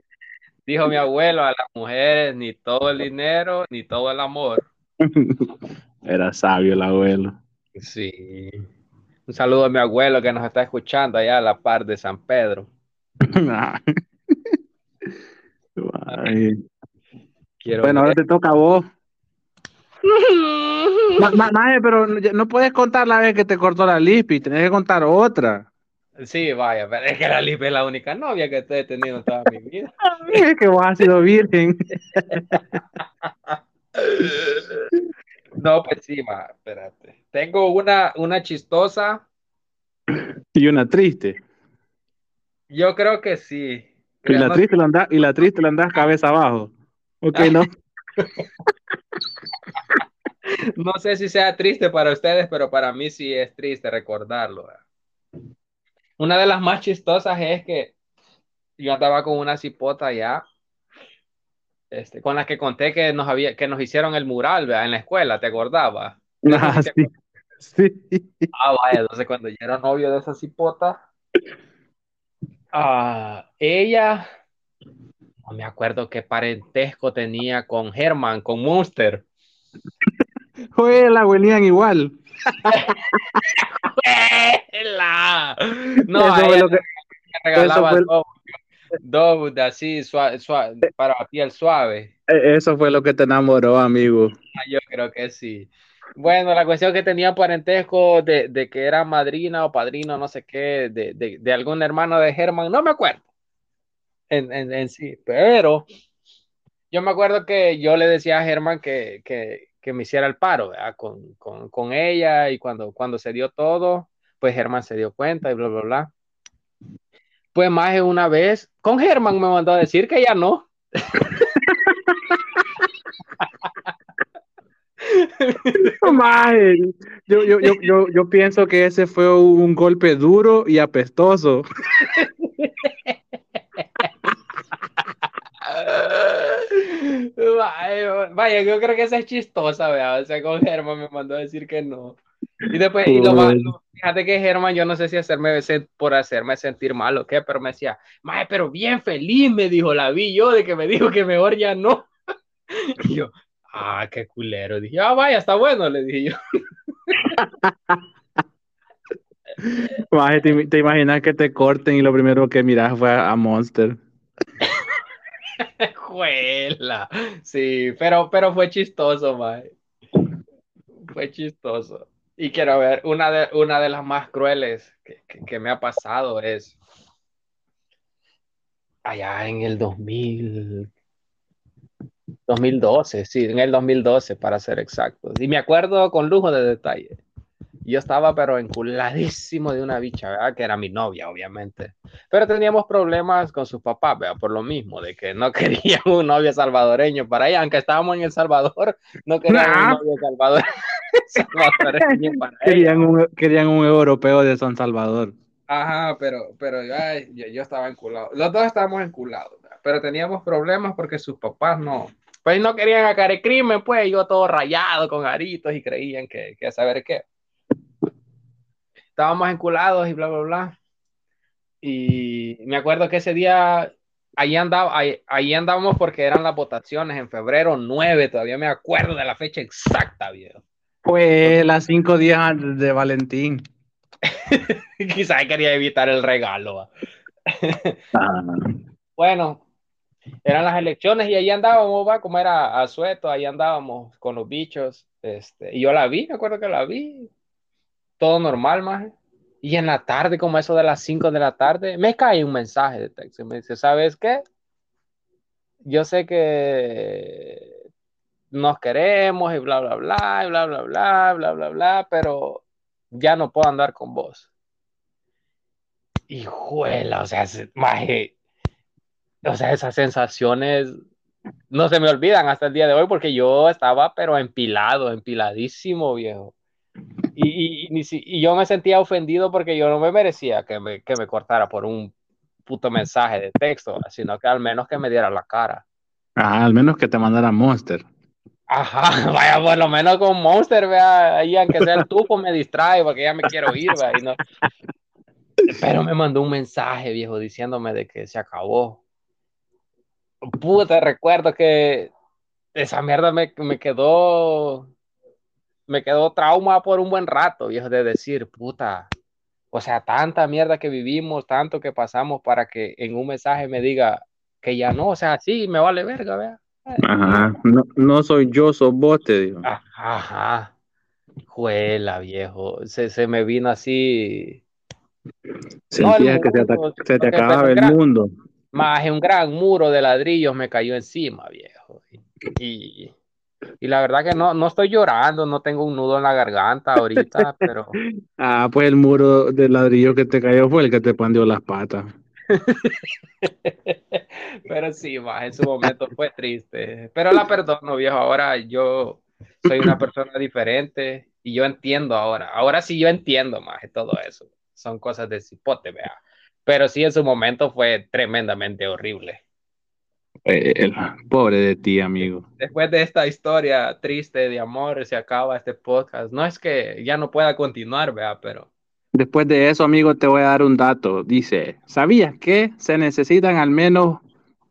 [SPEAKER 3] Dijo mi abuelo, a las mujeres ni todo el dinero, ni todo el amor. [LAUGHS]
[SPEAKER 4] Era sabio el abuelo.
[SPEAKER 3] Sí. Un saludo a mi abuelo que nos está escuchando allá a la par de San Pedro. Quiero
[SPEAKER 4] Bueno, ahora te toca a vos. [LAUGHS] Ma- pero no- puedes contar la vez que te cortó la lispi, tenés que contar otra.
[SPEAKER 3] Sí, vaya, pero es que la Lipe es la única novia que he tenido en toda mi vida. [LAUGHS]
[SPEAKER 4] Es que vos has sido virgen. [LAUGHS]
[SPEAKER 3] No, pues sí, ma, espérate. Tengo una, una chistosa.
[SPEAKER 4] Y una triste.
[SPEAKER 3] Yo creo que sí.
[SPEAKER 4] Y la triste la andás, y la triste la andás cabeza abajo. Ok, no.
[SPEAKER 3] No sé si sea triste para ustedes, pero para mí sí es triste recordarlo. Una de las más chistosas es que yo andaba con una cipota ya, este, con la que conté que nos había, que nos hicieron el mural, ¿verdad? En la escuela, ¿te acordabas? [LAUGHS]
[SPEAKER 4] Ah, sí. Sí.
[SPEAKER 3] Ah, vaya, entonces cuando yo era novio de esa cipota, ah, ella, no me acuerdo qué parentesco tenía con Herman, con Monster. [LAUGHS]
[SPEAKER 4] Juela, huelían igual.
[SPEAKER 3] ¡Ela! No,
[SPEAKER 4] Eso
[SPEAKER 3] a
[SPEAKER 4] fue lo que-
[SPEAKER 3] regalaba de así, suave, suave, para piel suave.
[SPEAKER 4] Eso fue lo que te enamoró, amigo.
[SPEAKER 3] Ah, Yo creo que sí. Bueno, la cuestión es que tenía parentesco de, de que era madrina o padrino, no sé qué, de, de, de algún hermano de Herman, no me acuerdo en, en, en sí, pero yo me acuerdo que yo le decía a Herman que, que, que me hiciera el paro con, con, con, ella y cuando, cuando se dio todo, pues Germán se dio cuenta y bla, bla, bla. Pues más de una vez, con Germán me mandó a decir que ya no.
[SPEAKER 4] yo, yo, yo, yo, pienso que ese fue un golpe duro y apestoso. [LAUGHS]
[SPEAKER 3] Vaya, yo creo que esa es chistosa, ¿verdad? O sea, con Germán me mandó a decir que no. Y después, y lo malo, fíjate que Germán, yo no sé si hacerme por hacerme sentir mal o qué, pero me decía, mae, pero bien feliz, me dijo, la vi yo, de que me dijo que mejor ya no. [LAUGHS] Y yo, ah, qué culero. Dije, ah, vaya, está bueno, le dije yo. [LAUGHS]
[SPEAKER 4] te, te, imaginas que te corten y lo primero que miras fue a Monster.
[SPEAKER 3] Juela. Sí, pero, pero fue chistoso, mae. Fue chistoso. Y quiero ver, una de, una de las más crueles que, que, me ha pasado es allá en el 2000, 2012, sí, en el 2012 para ser exactos. Y me acuerdo con lujo de detalle. Yo estaba pero enculadísimo de una bicha, ¿verdad? Que era mi novia, obviamente. Pero teníamos problemas con sus papás, ¿verdad? Por lo mismo, de que no [LAUGHS] querían un novio salvadoreño para ella, aunque estábamos en El Salvador, no querían un novio [LAUGHS]
[SPEAKER 4] salvadoreño [LAUGHS] para querían Un, querían un europeo de San Salvador.
[SPEAKER 3] Ajá, pero, pero ay, yo, yo, estaba enculado. Los dos estábamos enculados, ¿verdad? pero teníamos problemas porque sus papás no, pues no querían acá el crimen, pues yo todo rayado con aritos y creían que, que saber qué estábamos enculados y bla, bla, bla. Y me acuerdo que ese día, ahí, andaba, ahí, andábamos porque eran las votaciones en febrero 9, todavía me acuerdo de la fecha exacta, viejo.
[SPEAKER 4] Fue las cinco días de Valentín. [LAUGHS]
[SPEAKER 3] Quizás quería evitar el regalo. Ah. bueno, eran las elecciones y ahí andábamos, va, como era asueto, ahí andábamos con los bichos. Este, y yo la vi, me acuerdo que la vi, todo normal, más. Y en la tarde, como eso de las 5 de la tarde, me cae un mensaje de texto. Me dice, ¿sabes qué? Yo sé que nos queremos y bla, bla, bla, y bla, bla, bla, bla, bla, bla, pero ya no puedo andar con vos. Hijuela, o sea, maje, o sea, esas sensaciones no se me olvidan hasta el día de hoy porque yo estaba, pero empilado, empiladísimo, viejo. Y, y, yo me sentía ofendido porque yo no me merecía que me, que me cortara por un puto mensaje de texto, sino que al menos que me diera la cara.
[SPEAKER 4] Ajá, al menos que te mandara Monster.
[SPEAKER 3] Ajá, [LAUGHS] vaya, por lo menos con Monster, vea, ahí aunque sea el [LAUGHS] tufo me distrae porque ya me quiero ir, vea, no... Pero me mandó un mensaje, viejo, diciéndome de que se acabó. Puta, recuerdo que esa mierda me, me quedó me quedó trauma por un buen rato, viejo, de decir, puta, o sea, tanta mierda que vivimos, tanto que pasamos para que en un mensaje me diga que ya no, o sea, sí, me vale verga, vea.
[SPEAKER 4] Ajá, no, no soy yo, sos vos, te digo.
[SPEAKER 3] Ajá, juela, viejo, se, se me vino así.
[SPEAKER 4] Sentía que se, te acababa el mundo.
[SPEAKER 3] Más un gran muro de ladrillos me cayó encima, viejo. y y la verdad que no, no estoy llorando, no tengo un nudo en la garganta ahorita, [LAUGHS] pero...
[SPEAKER 4] Ah, pues el muro de ladrillo que te cayó fue el que te pandió las patas. [LAUGHS]
[SPEAKER 3] pero sí, más en su momento fue triste. Pero la perdono, viejo. Ahora yo soy una persona diferente y yo entiendo ahora. Ahora sí yo entiendo más de todo eso. Son cosas de cipote, vea. Pero sí en su momento fue tremendamente horrible.
[SPEAKER 4] Eh, pobre de ti, amigo.
[SPEAKER 3] Después de esta historia triste de amor, se acaba este podcast. No es que ya no pueda continuar, vea, pero.
[SPEAKER 4] Después de eso, amigo, te voy a dar un dato. Dice: ¿Sabías que se necesitan al menos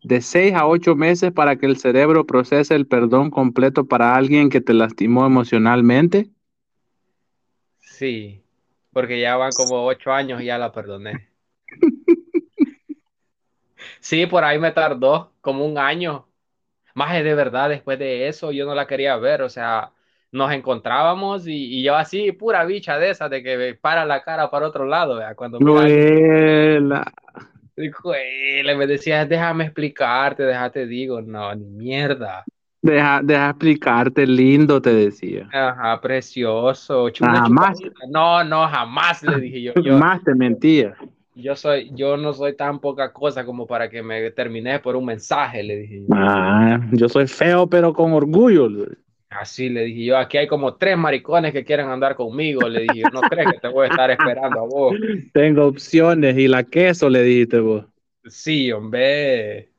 [SPEAKER 4] de 6 a 8 meses para que el cerebro procese el perdón completo para alguien que te lastimó emocionalmente?
[SPEAKER 3] Sí, porque ya van como 8 años y ya la perdoné. Sí, por ahí me tardó como un año. Más de verdad, después de eso yo no la quería ver, o sea, nos encontrábamos y, yo así, pura bicha de esa, de que para la cara para otro lado, ¿vea? Cuando me decía, déjame explicarte, déjate digo, no, ni mierda.
[SPEAKER 4] Deja, deja explicarte, lindo, te decía.
[SPEAKER 3] Ajá, precioso. Chula,
[SPEAKER 4] Jamás.
[SPEAKER 3] No, no, jamás le dije yo. [LAUGHS] Yo,
[SPEAKER 4] Más te mentía.
[SPEAKER 3] Yo soy, yo no soy tan poca cosa como para que me termine por un mensaje, le dije.
[SPEAKER 4] Ah, yo soy feo, pero con orgullo.
[SPEAKER 3] Así le dije yo, aquí hay como tres maricones que quieren andar conmigo, le dije no crees que te voy a estar esperando a vos. [LAUGHS]
[SPEAKER 4] Tengo opciones y la queso le dijiste vos.
[SPEAKER 3] Sí, hombre.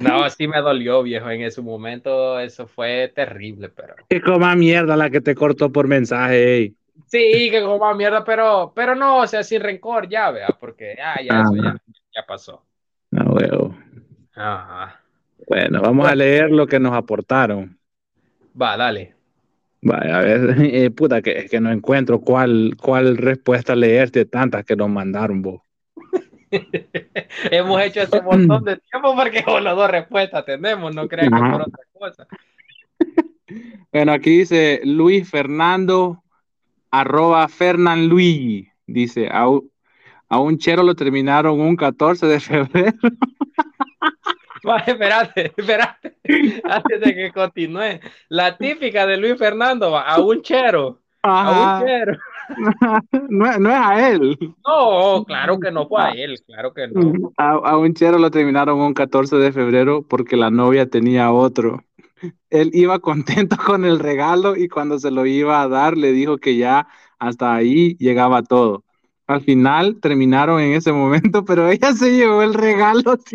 [SPEAKER 3] No, sí me dolió, viejo, en ese momento, eso fue terrible, pero...
[SPEAKER 4] Que coma mierda la que te cortó por mensaje. ey.
[SPEAKER 3] Sí, que coma mierda, pero, pero no, o sea, sin rencor ya, vea, porque ya, ya, eso ya, ya pasó.
[SPEAKER 4] Ah, huevo.
[SPEAKER 3] Ajá.
[SPEAKER 4] Bueno, vamos a leer lo que nos aportaron.
[SPEAKER 3] Va, dale.
[SPEAKER 4] Vaya, a ver, [LAUGHS] eh, puta, que, que no encuentro cuál, cuál respuesta leerte tantas que nos mandaron vos. [LAUGHS]
[SPEAKER 3] Hemos hecho este montón de tiempo porque con las dos respuestas tenemos, no crean que por otra cosa. [LAUGHS]
[SPEAKER 4] Bueno, aquí dice Luis Fernando, arroba Fernan Luigi. Dice, a, un- a un chero lo terminaron un 14 de [LAUGHS] febrero.
[SPEAKER 3] Va, espérate, espérate, antes de que continúe. La típica de Luis Fernando, va, a un chero, a un chero. [LAUGHS]
[SPEAKER 4] No, es- no es a él.
[SPEAKER 3] No, claro que no fue a él, claro que no.
[SPEAKER 4] A, a un chero lo terminaron un 14 de febrero porque la novia tenía otro. Él iba contento [LAUGHS] con el regalo y cuando se lo iba a dar le dijo que ya hasta ahí llegaba todo. Al final terminaron en ese momento, pero ella se llevó el regalo. [LAUGHS]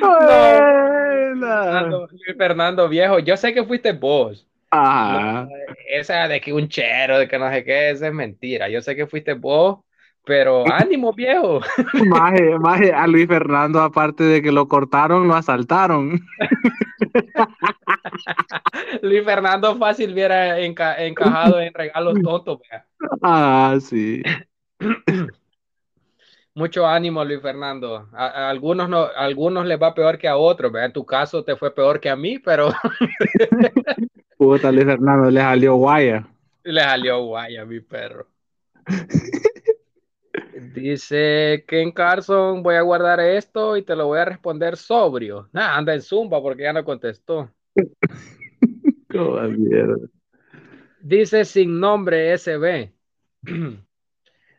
[SPEAKER 4] Buena.
[SPEAKER 3] Fernando, Luis Fernando viejo, yo sé que fuiste vos.
[SPEAKER 4] Ajá.
[SPEAKER 3] Esa de que un chero, de que no sé qué, esa es mentira. Yo sé que fuiste vos, pero ánimo, viejo. [LAUGHS]
[SPEAKER 4] Maje, maje, a Luis Fernando, aparte de que lo cortaron, lo asaltaron. [LAUGHS]
[SPEAKER 3] Luis Fernando fácil hubiera enca- encajado en regalos tontos. [LAUGHS]
[SPEAKER 4] Ah, sí. [CLEARS THROAT]
[SPEAKER 3] Mucho ánimo, Luis Fernando. A, a algunos no, a algunos les va peor que a otros. En tu caso te fue peor que a mí, pero
[SPEAKER 4] Puta, Luis Fernando le salió guaya.
[SPEAKER 3] le salió guay a mi perro. Dice Ken Carson, voy a guardar esto y te lo voy a responder sobrio. Nah, anda en zumba porque ya no contestó. [LAUGHS] Dice sin nombre SB. [CLEARS THROAT]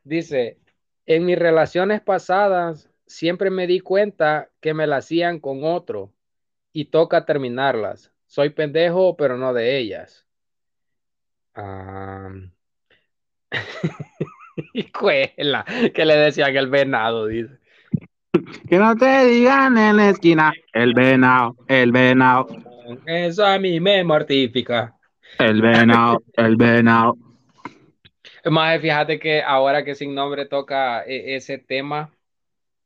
[SPEAKER 3] Dice, en mis relaciones pasadas siempre me di cuenta que me la hacían con otro y toca terminarlas. Soy pendejo, pero no de ellas. [LAUGHS] Ah, Hijuela, que le decían el venado, dice.
[SPEAKER 4] Que no te digan en la esquina, el venado, el venado,
[SPEAKER 3] Eso a mí me mortifica.
[SPEAKER 4] el venado, el venado.
[SPEAKER 3] Más fíjate que ahora que sin nombre toca e- ese tema,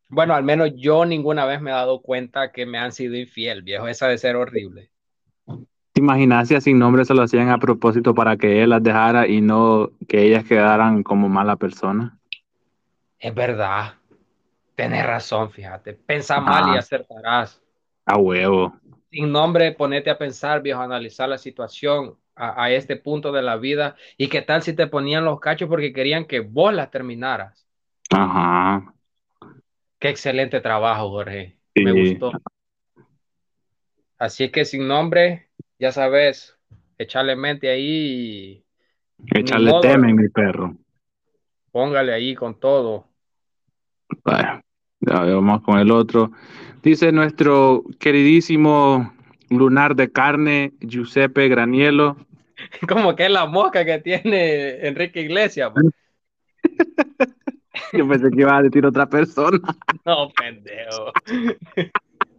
[SPEAKER 3] bueno, al menos yo ninguna vez me he dado cuenta que me han sido infiel, viejo. Esa de ser horrible.
[SPEAKER 4] ¿Te imaginas si a sin nombre se lo hacían a propósito para que él las dejara y no que ellas quedaran como mala persona?
[SPEAKER 3] Es verdad. Tienes razón, fíjate. Pensa mal y
[SPEAKER 4] Ah.
[SPEAKER 3] acertarás.
[SPEAKER 4] A huevo.
[SPEAKER 3] Sin nombre, ponete a pensar, viejo, analizar la situación a, a este punto de la vida. ¿Y qué tal si te ponían los cachos porque querían que vos las terminaras?
[SPEAKER 4] Ajá.
[SPEAKER 3] Qué excelente trabajo, Jorge. Me gustó. Así que sin nombre, ya sabes, echarle mente ahí y modo.
[SPEAKER 4] temen, mi perro.
[SPEAKER 3] póngale ahí con todo.
[SPEAKER 4] Vaya, ya vamos con el otro. Dice nuestro queridísimo lunar de carne, Giuseppe Granielo. [LAUGHS]
[SPEAKER 3] Como que es la mosca que tiene Enrique Iglesias. pues. [LAUGHS]
[SPEAKER 4] Yo pensé que iba a decir otra persona. [LAUGHS]
[SPEAKER 3] No, pendejo.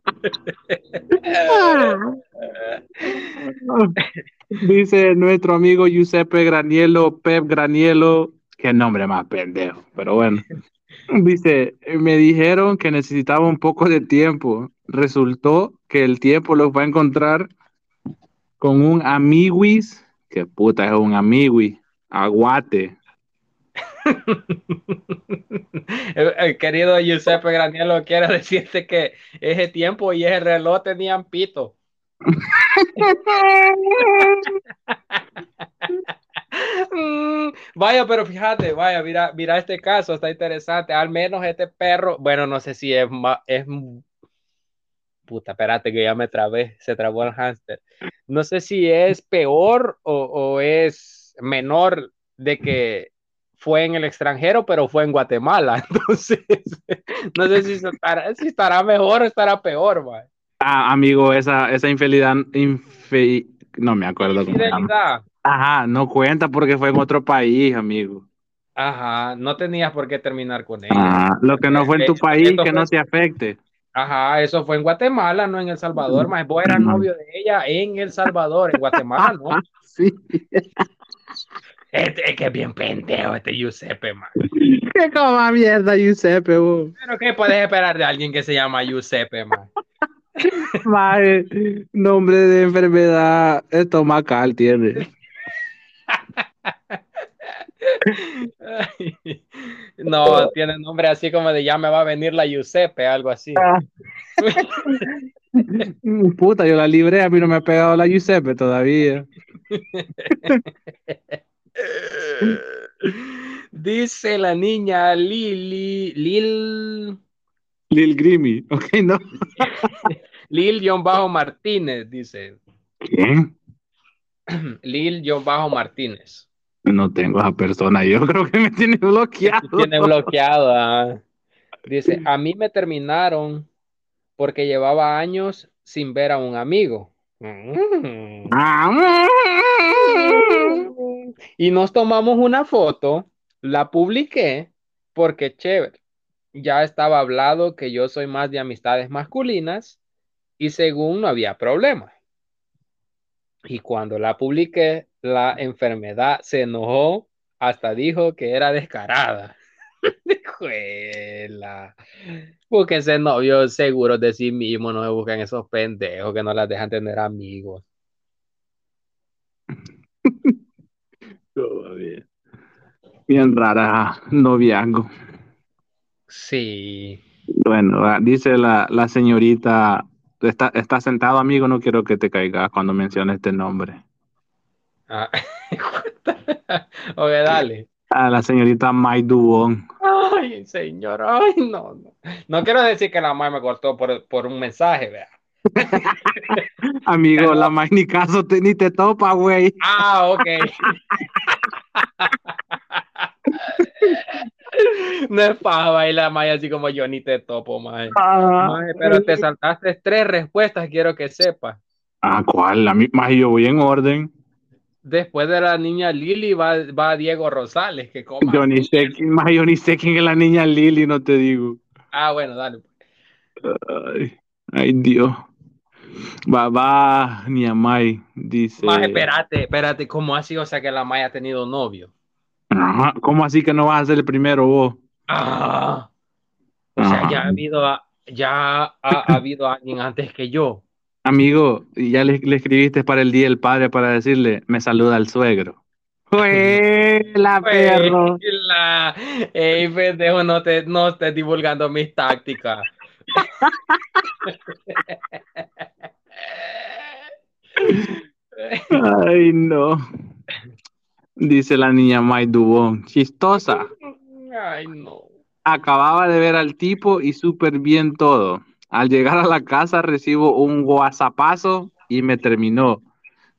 [SPEAKER 3] [LAUGHS]
[SPEAKER 4] Dice nuestro amigo Giuseppe Granielo, Pep Granielo. Qué nombre más pendejo, pero bueno. Dice, me dijeron que necesitaba un poco de tiempo. Resultó que el tiempo lo va a encontrar con un amiguis. Que puta es un amigui. Aguate. [LAUGHS]
[SPEAKER 3] El, querido Giuseppe Granielo quiere decirte que ese tiempo y ese reloj tenían pito. Mm, Vaya, pero fíjate, vaya, mira, mira este caso, está interesante. Al menos este perro, bueno, no sé si es es puta, espérate que ya me trabé, se trabó el hámster. No sé si es peor o, o, es menor de que fue en el extranjero, pero fue en Guatemala. [LAUGHS] Entonces, no sé si estará, si estará mejor o estará peor, man.
[SPEAKER 4] Ah, amigo, esa, esa infidelidad, infe... no me acuerdo cómo se llama. Ajá, no cuenta porque fue en otro país, amigo.
[SPEAKER 3] Ajá, no tenías por qué terminar con ella.
[SPEAKER 4] Ajá, lo que no fue en tu país, que no te afecte.
[SPEAKER 3] Ajá, eso fue en Guatemala, no en El Salvador. Más vos eras novio de ella en El Salvador, en Guatemala, ¿no? [LAUGHS]
[SPEAKER 4] sí.
[SPEAKER 3] Este, es que es bien pendejo este Giuseppe, man. [LAUGHS]
[SPEAKER 4] Qué coma mierda, Giuseppe, vos.
[SPEAKER 3] Pero ¿qué puedes esperar de alguien que se llama Giuseppe, man? [LAUGHS]
[SPEAKER 4] Madre, nombre de enfermedad estomacal tiene. [LAUGHS]
[SPEAKER 3] No, tiene nombre así como de ya me va a venir la Giuseppe, algo así.
[SPEAKER 4] Ah. Puta, yo la libré, a mí no me ha pegado la Giuseppe todavía. [LAUGHS]
[SPEAKER 3] Dice la niña Lili, Lil.
[SPEAKER 4] Lil Grimmy, ok, no. [LAUGHS]
[SPEAKER 3] Lil-Martínez, dice.
[SPEAKER 4] ¿Quién? [CLEARS THROAT]
[SPEAKER 3] Lil-Martínez.
[SPEAKER 4] No tengo a esa persona, yo creo que me tiene bloqueado.
[SPEAKER 3] Tiene bloqueado. Ah. Dice, a mí me terminaron porque llevaba años sin ver a un amigo. Y nos tomamos una foto, la publiqué porque chévere. Ya estaba hablado que yo soy más de amistades masculinas y según no había problema. Y cuando la publiqué, la enfermedad se enojó, hasta dijo que era descarada. [LAUGHS] Juela. Búsquense novios seguros de sí mismos, no se busquen esos pendejos que no las dejan tener amigos. [LAUGHS]
[SPEAKER 4] Todo bien. Bien rara, noviazgo.
[SPEAKER 3] Sí.
[SPEAKER 4] Bueno, ah, dice la, la señorita, está, está sentado amigo, no quiero que te caigas cuando menciones este nombre.
[SPEAKER 3] Ah. [LAUGHS] Oye, dale.
[SPEAKER 4] A la señorita Mai Dubón.
[SPEAKER 3] Ay, señor, ay, no, no. No quiero decir que la Mai me cortó por, por un mensaje, vea. [LAUGHS]
[SPEAKER 4] Amigo, la Mai ni caso te, ni te topa, güey.
[SPEAKER 3] Ah, ok. No es paja bailar, May, así como yo ni te topo, May.
[SPEAKER 4] Ah,
[SPEAKER 3] pero te saltaste tres respuestas, quiero que sepas.
[SPEAKER 4] Ah, ¿cuál? La misma, yo voy en orden.
[SPEAKER 3] Después de la niña Lili va, va Diego Rosales, que coma.
[SPEAKER 4] Yo ni, sé, más, yo ni sé quién es la niña Lili, no te digo.
[SPEAKER 3] Ah, bueno, dale.
[SPEAKER 4] Ay, ay Dios. Va, ni a May, dice.
[SPEAKER 3] Más, espérate, espérate, ¿cómo así? O sea que la May ha tenido novio.
[SPEAKER 4] ¿Cómo así que no vas a ser el primero vos?
[SPEAKER 3] Ah, o sea, ya ha habido, ya ha, ha [LAUGHS] habido alguien antes que yo.
[SPEAKER 4] Amigo, ya le, le, escribiste para el Día del Padre para decirle, me saluda el suegro. ¡Juela, [LAUGHS] perro!
[SPEAKER 3] La... Ey, pendejo, no, te, no estés divulgando mis tácticas.
[SPEAKER 4] Ay, no. Dice la niña May Dubón. Chistosa.
[SPEAKER 3] Ay, no.
[SPEAKER 4] Acababa de ver al tipo y súper bien todo. Al llegar a la casa recibo un guasapazo y me terminó.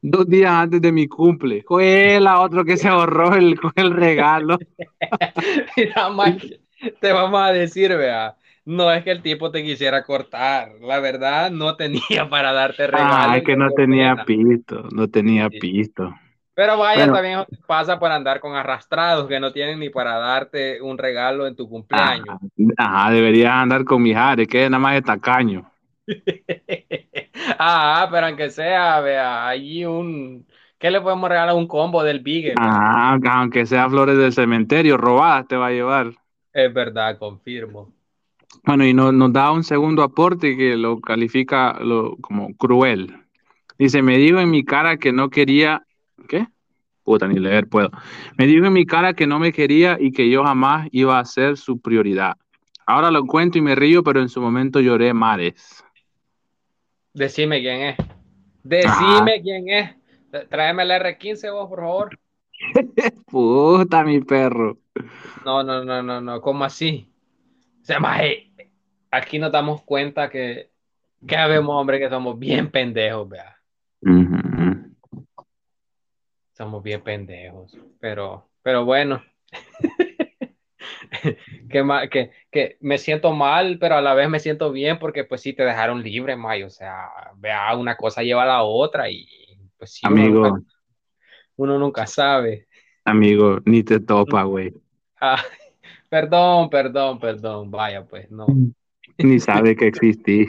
[SPEAKER 4] Dos días antes de mi cumple. Fue la otro que se ahorró el, el regalo. [LAUGHS]
[SPEAKER 3] Mira, Mike, te vamos a decir, vea. No es que el tipo te quisiera cortar. La verdad, no tenía [LAUGHS] para darte regalo.
[SPEAKER 4] Ah, es que no tenía pisto. No tenía sí. pisto.
[SPEAKER 3] Pero vaya, bueno, también pasa por andar con arrastrados que no tienen ni para darte un regalo en tu cumpleaños.
[SPEAKER 4] Ajá, ajá deberías andar con Mijares, que es nada más de tacaño. [LAUGHS]
[SPEAKER 3] ah, pero aunque sea, vea, allí un... ¿Qué le podemos regalar? Un combo del Bigel.
[SPEAKER 4] Ah, aunque sea flores del cementerio, robadas te va a llevar.
[SPEAKER 3] Es verdad, confirmo.
[SPEAKER 4] Bueno, y no, nos da un segundo aporte que lo califica lo, como cruel. Dice, me dijo en mi cara que no quería ¿Qué? Puta, ni leer puedo. Me dijo en mi cara que no me quería y que yo jamás iba a ser su prioridad. Ahora lo cuento y me río, pero en su momento lloré mares.
[SPEAKER 3] Decime quién es. Decime ah. quién es. Tráeme el R15 vos, por favor. [LAUGHS]
[SPEAKER 4] Puta, mi perro.
[SPEAKER 3] No, no, no, no, no, ¿cómo así? O sea, maje, aquí nos damos cuenta que, que habemos hombres que somos bien pendejos, vea.
[SPEAKER 4] Ujú.
[SPEAKER 3] Somos bien pendejos, pero, pero bueno. [LAUGHS] que, que, que me siento mal, pero a la vez me siento bien porque pues sí te dejaron libre, May. O sea, vea, una cosa lleva a la otra y pues sí, uno
[SPEAKER 4] Amigo,
[SPEAKER 3] nunca, uno nunca sabe.
[SPEAKER 4] amigo, ni te topa, güey.
[SPEAKER 3] Ah, perdón, perdón, perdón. Vaya, pues no.
[SPEAKER 4] Ni sabe que existí.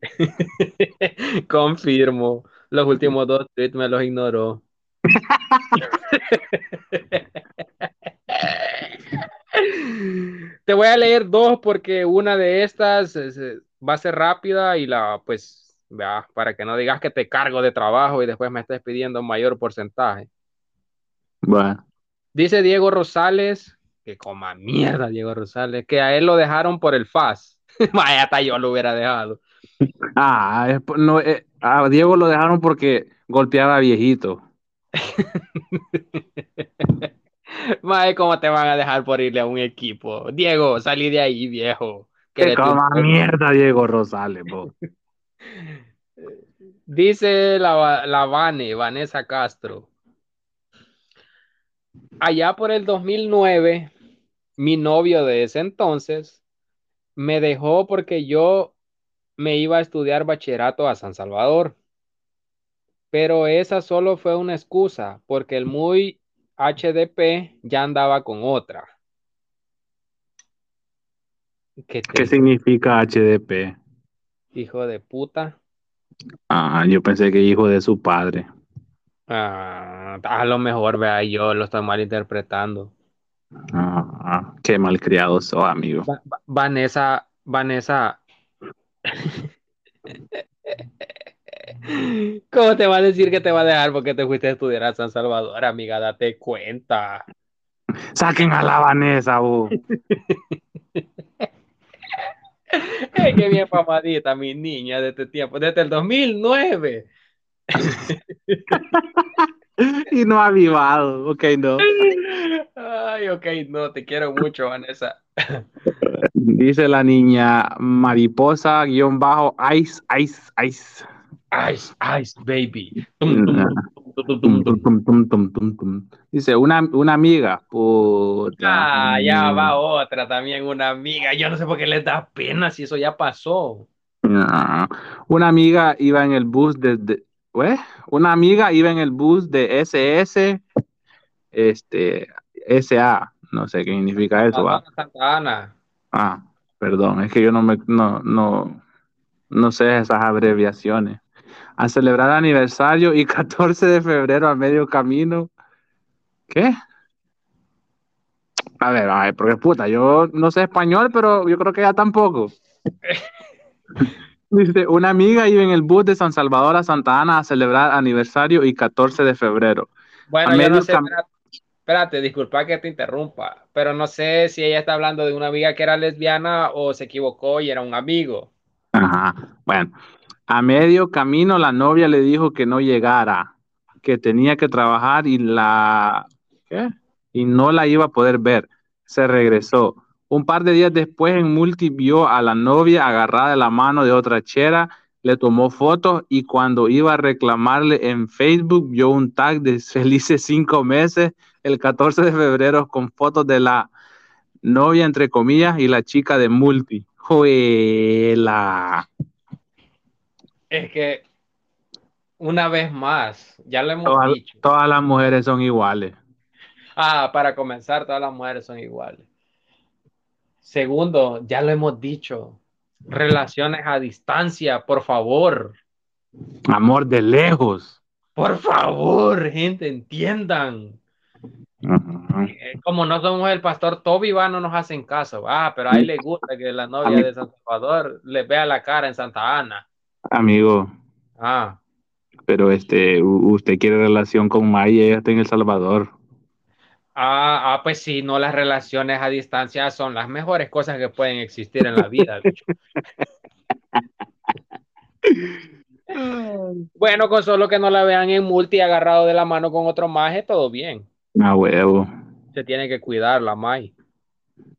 [SPEAKER 4] [LAUGHS]
[SPEAKER 3] Confirmo. Los últimos dos tweets me los ignoró. [LAUGHS] Te voy a leer dos porque una de estas es, eh, va a ser rápida y la, pues, vea, para que no digas que te cargo de trabajo y después me estés pidiendo un mayor porcentaje.
[SPEAKER 4] Bueno,
[SPEAKER 3] Dice Diego Rosales, que coma mierda Diego Rosales, que a él lo dejaron por el FAS. [LAUGHS] Vaya, hasta yo lo hubiera dejado. [LAUGHS]
[SPEAKER 4] ah, es por- no, eh, a Diego lo dejaron porque golpeaba a viejito. [LAUGHS]
[SPEAKER 3] Mae, ¿cómo te van a dejar por irle a un equipo? Diego, salí de ahí, viejo.
[SPEAKER 4] Que coma mierda, Diego Rosales, bo.
[SPEAKER 3] Dice la, la Vane, Vanessa Castro. Allá por el 2009, mi novio de ese entonces me dejó porque yo me iba a estudiar bachillerato a San Salvador. Pero esa solo fue una excusa, porque el muy HDP ya andaba con otra. Qué
[SPEAKER 4] ¿Qué
[SPEAKER 3] triste,
[SPEAKER 4] significa HDP?
[SPEAKER 3] hijo de puta.
[SPEAKER 4] Ah, yo pensé que hijo de su padre.
[SPEAKER 3] Ah, a lo mejor, vea, yo lo estoy malinterpretando.
[SPEAKER 4] Ah, qué malcriado sos, amigo.
[SPEAKER 3] Va- Va- Vanessa, Vanessa. ¿Cómo te va a decir que te va a dejar porque te fuiste a estudiar a San Salvador, amiga? Date cuenta.
[SPEAKER 4] Saquen a la Vanessa.
[SPEAKER 3] Ey, qué bien pamadita, mi niña, de este tiempo, desde el 2009. [LAUGHS] [LAUGHS]
[SPEAKER 4] Y no ha avivado, ok, no.
[SPEAKER 3] Ay, ok, no, te quiero mucho, Vanessa. [LAUGHS]
[SPEAKER 4] Dice la niña mariposa guion bajo ice, ice, ice.
[SPEAKER 3] Ice, ice, baby.
[SPEAKER 4] Dice una, una amiga. Puta.
[SPEAKER 3] Ah, ya va otra también, una amiga. Yo no sé por qué les da pena si eso ya pasó.
[SPEAKER 4] Ah, Una amiga iba en el bus de, ¿eh? Una amiga iba en el bus de SS, este, SA, no sé qué significa eso, va.
[SPEAKER 3] Santa Ana.
[SPEAKER 4] Ah, perdón, es que yo no me, no, no, no sé esas abreviaciones. A celebrar aniversario y [LAUGHS] 14 de febrero a medio camino. ¿Qué? A ver, a ver, porque puta, yo no sé español, pero yo creo que ya tampoco. [LAUGHS] Dice, una amiga iba en el bus de San Salvador a Santa Ana a celebrar aniversario y 14 de febrero.
[SPEAKER 3] Bueno,
[SPEAKER 4] A
[SPEAKER 3] yo no
[SPEAKER 4] medio
[SPEAKER 3] sé, espérate, espérate, disculpa que te interrumpa, pero no sé si ella está hablando de una amiga que era lesbiana o se equivocó y era un amigo.
[SPEAKER 4] Ajá. Bueno, a medio camino la novia le dijo que no llegara, que tenía que trabajar y la ¿qué? y no la iba a poder ver. Se regresó. Un par de días después en Multi vio a la novia agarrada de la mano de otra chera, le tomó fotos y cuando iba a reclamarle en Facebook vio un tag de [LAUGHS] felices cinco meses el 14 de febrero con fotos de la novia entre comillas y la chica de Multi. Juela.
[SPEAKER 3] Es que, una vez más, ya lo hemos
[SPEAKER 4] Todas,
[SPEAKER 3] dicho.
[SPEAKER 4] todas las mujeres son iguales.
[SPEAKER 3] Ah, para comenzar, todas las mujeres son iguales. Segundo, ya lo hemos dicho. Relaciones a distancia, por favor.
[SPEAKER 4] Amor de lejos.
[SPEAKER 3] Por favor, gente, entiendan. Eh, Como no somos el pastor Toby, va, no nos hacen caso. Ah, pero a él le gusta que la novia de San Salvador le vea la cara en Santa Ana.
[SPEAKER 4] Amigo,
[SPEAKER 3] Ah,
[SPEAKER 4] pero este, usted quiere relación con Maya, ella está en El Salvador.
[SPEAKER 3] Ah, ah, pues sí, no, las relaciones a distancia son las mejores cosas que pueden existir en la vida, bicho. [LAUGHS] Bueno, con solo que no la vean en multi agarrado de la mano con otro maje, todo bien.
[SPEAKER 4] A huevo.
[SPEAKER 3] Se tiene que cuidar la Mai.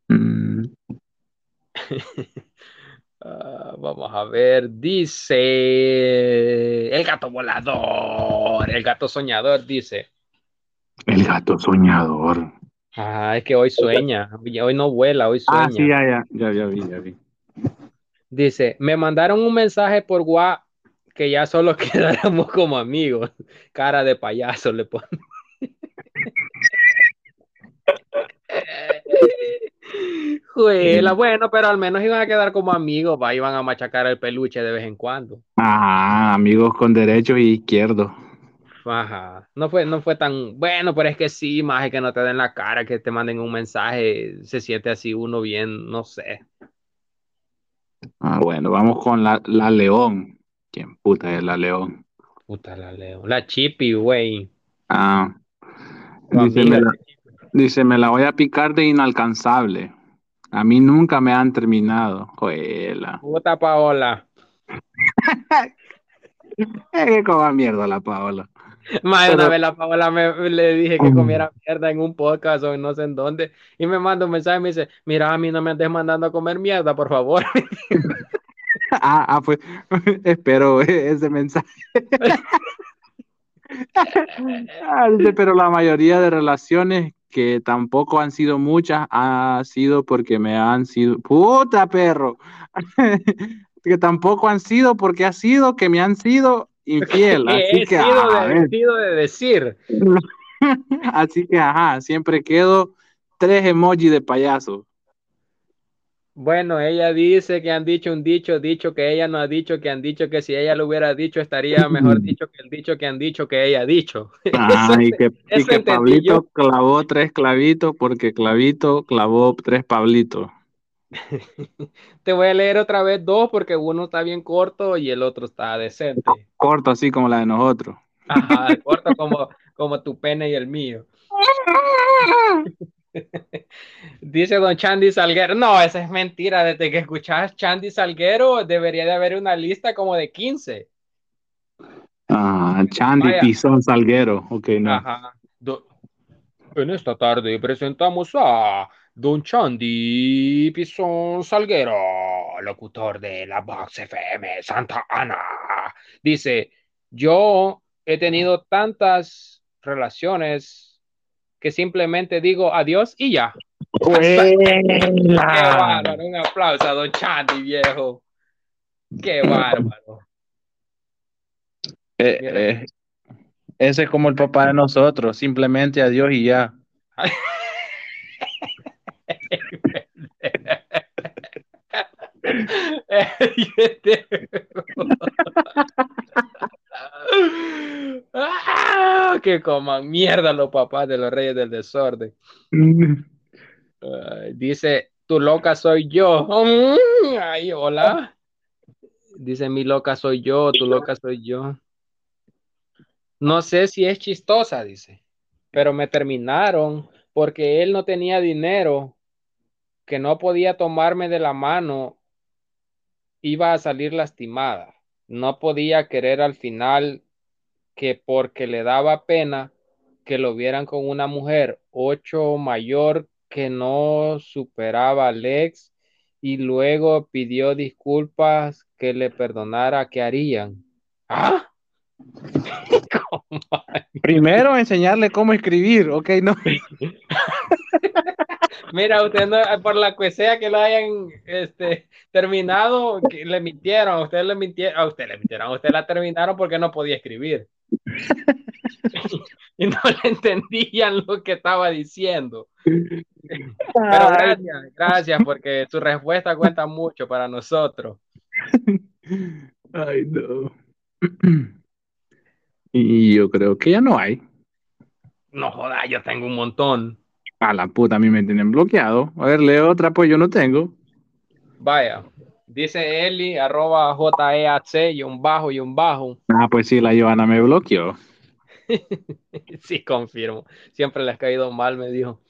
[SPEAKER 4] Mm. [LAUGHS]
[SPEAKER 3] Ah, vamos a ver, dice el gato volador, el gato soñador dice.
[SPEAKER 4] El gato soñador.
[SPEAKER 3] Ah, es que hoy sueña, hoy no vuela, hoy sueña.
[SPEAKER 4] Ah, sí, ya, ya, ya, ya vi, ya vi.
[SPEAKER 3] Dice, me mandaron un mensaje por WhatsApp que ya solo [LAUGHS] quedáramos como amigos. Cara de payaso le pone. [LAUGHS] Juela, bueno, pero al menos iban a quedar como amigos, va, iban a machacar el peluche de vez en cuando.
[SPEAKER 4] Ajá, amigos con derechos y izquierdos.
[SPEAKER 3] Ajá, no fue, no fue tan bueno, pero es que sí, más que no te den la cara, que te manden un mensaje, se siente así uno bien, no sé.
[SPEAKER 4] Ah, bueno, vamos con la, la León. ¿Quién puta es la León?
[SPEAKER 3] Puta la leo. La chippy, güey.
[SPEAKER 4] Ah, dice me, la, dice, me la voy a picar de inalcanzable. A mí nunca me han terminado.
[SPEAKER 3] Puta Paola. [LAUGHS]
[SPEAKER 4] Eh, que coma mierda la Paola.
[SPEAKER 3] Más de una
[SPEAKER 4] Pero-
[SPEAKER 3] vez la Paola me, le dije que comiera mierda en un podcast o no sé en dónde. Y me manda un mensaje y me dice, mira, a mí no me andes mandando a comer mierda, por favor. [LAUGHS]
[SPEAKER 4] Ah, ah, pues [LAUGHS] espero [LAUGHS] ese mensaje. Ah, pero la mayoría de relaciones que tampoco han sido muchas ha sido porque me han sido puta perro que tampoco han sido porque ha sido que me han sido infiel [LAUGHS] así
[SPEAKER 3] he
[SPEAKER 4] que
[SPEAKER 3] sido
[SPEAKER 4] a
[SPEAKER 3] de, decir. [LAUGHS]
[SPEAKER 4] así que ajá siempre quedo tres emojis de payaso
[SPEAKER 3] Bueno, ella dice que han dicho un dicho, dicho que ella no ha dicho, que han dicho que si ella lo hubiera dicho estaría mejor [LAUGHS] dicho que el dicho que han dicho que ella ha dicho.
[SPEAKER 4] Ah,
[SPEAKER 3] Eso
[SPEAKER 4] y que, y que Pablito clavó tres clavitos porque Clavito clavó tres Pablitos. [LAUGHS]
[SPEAKER 3] Te voy a leer otra vez dos porque uno está bien corto y el otro está decente. [LAUGHS]
[SPEAKER 4] Corto así como la de nosotros.
[SPEAKER 3] Ajá, [LAUGHS] corto como, como tu pene y el mío. Dice don Chandy Salguero. No, esa es mentira. Desde que escuchas Chandy Salguero, debería de haber una lista como de 15.
[SPEAKER 4] Ah, Chandy
[SPEAKER 3] Vaya.
[SPEAKER 4] Tizón Salguero. Ok, no.
[SPEAKER 3] Ajá. Do- En esta tarde presentamos a Don Chandy Pizón Salguero, locutor de la Box FM Santa Ana. Dice, yo he tenido tantas relaciones que simplemente digo adiós y ya. Qué bárbaro, un aplauso a Don Chandy, viejo. Qué [LAUGHS] bárbaro.
[SPEAKER 4] Eh, eh, ese es como el papá de nosotros. Simplemente adiós y ya. [LAUGHS]
[SPEAKER 3] Ah, que coman mierda los papás de los reyes del desorden. Dice, tu loca soy yo. Ay, hola. Dice, mi loca soy yo, tu loca soy yo. No sé si es chistosa, dice, pero me terminaron porque él no tenía dinero, que no podía tomarme de la mano, iba a salir lastimada. No podía querer al final que porque le daba pena que lo vieran con una mujer ocho mayor que no superaba al ex y luego pidió disculpas que le perdonara, ¿qué harían? ¿Ah?
[SPEAKER 4] Primero enseñarle cómo escribir. Ok, no. [LAUGHS]
[SPEAKER 3] Mira, usted no, por la que sea que lo hayan este, terminado, que le mintieron, a usted le mintieron, a usted le mintieron, a usted la terminaron porque no podía escribir. [LAUGHS] y no le entendían lo que estaba diciendo. Pero gracias, gracias, porque su respuesta cuenta mucho para nosotros. [LAUGHS]
[SPEAKER 4] Ay, no. [CLEARS THROAT] Y yo creo que ya no hay.
[SPEAKER 3] No joda, yo tengo un montón.
[SPEAKER 4] A la puta, a mí me tienen bloqueado. A ver, leo otra, pues yo no tengo.
[SPEAKER 3] Vaya, dice Eli, arroba JEAC, y un bajo y un bajo.
[SPEAKER 4] Ah, pues sí, la Joana me bloqueó. [LAUGHS]
[SPEAKER 3] Sí, confirmo. Siempre le ha caído mal, me dijo.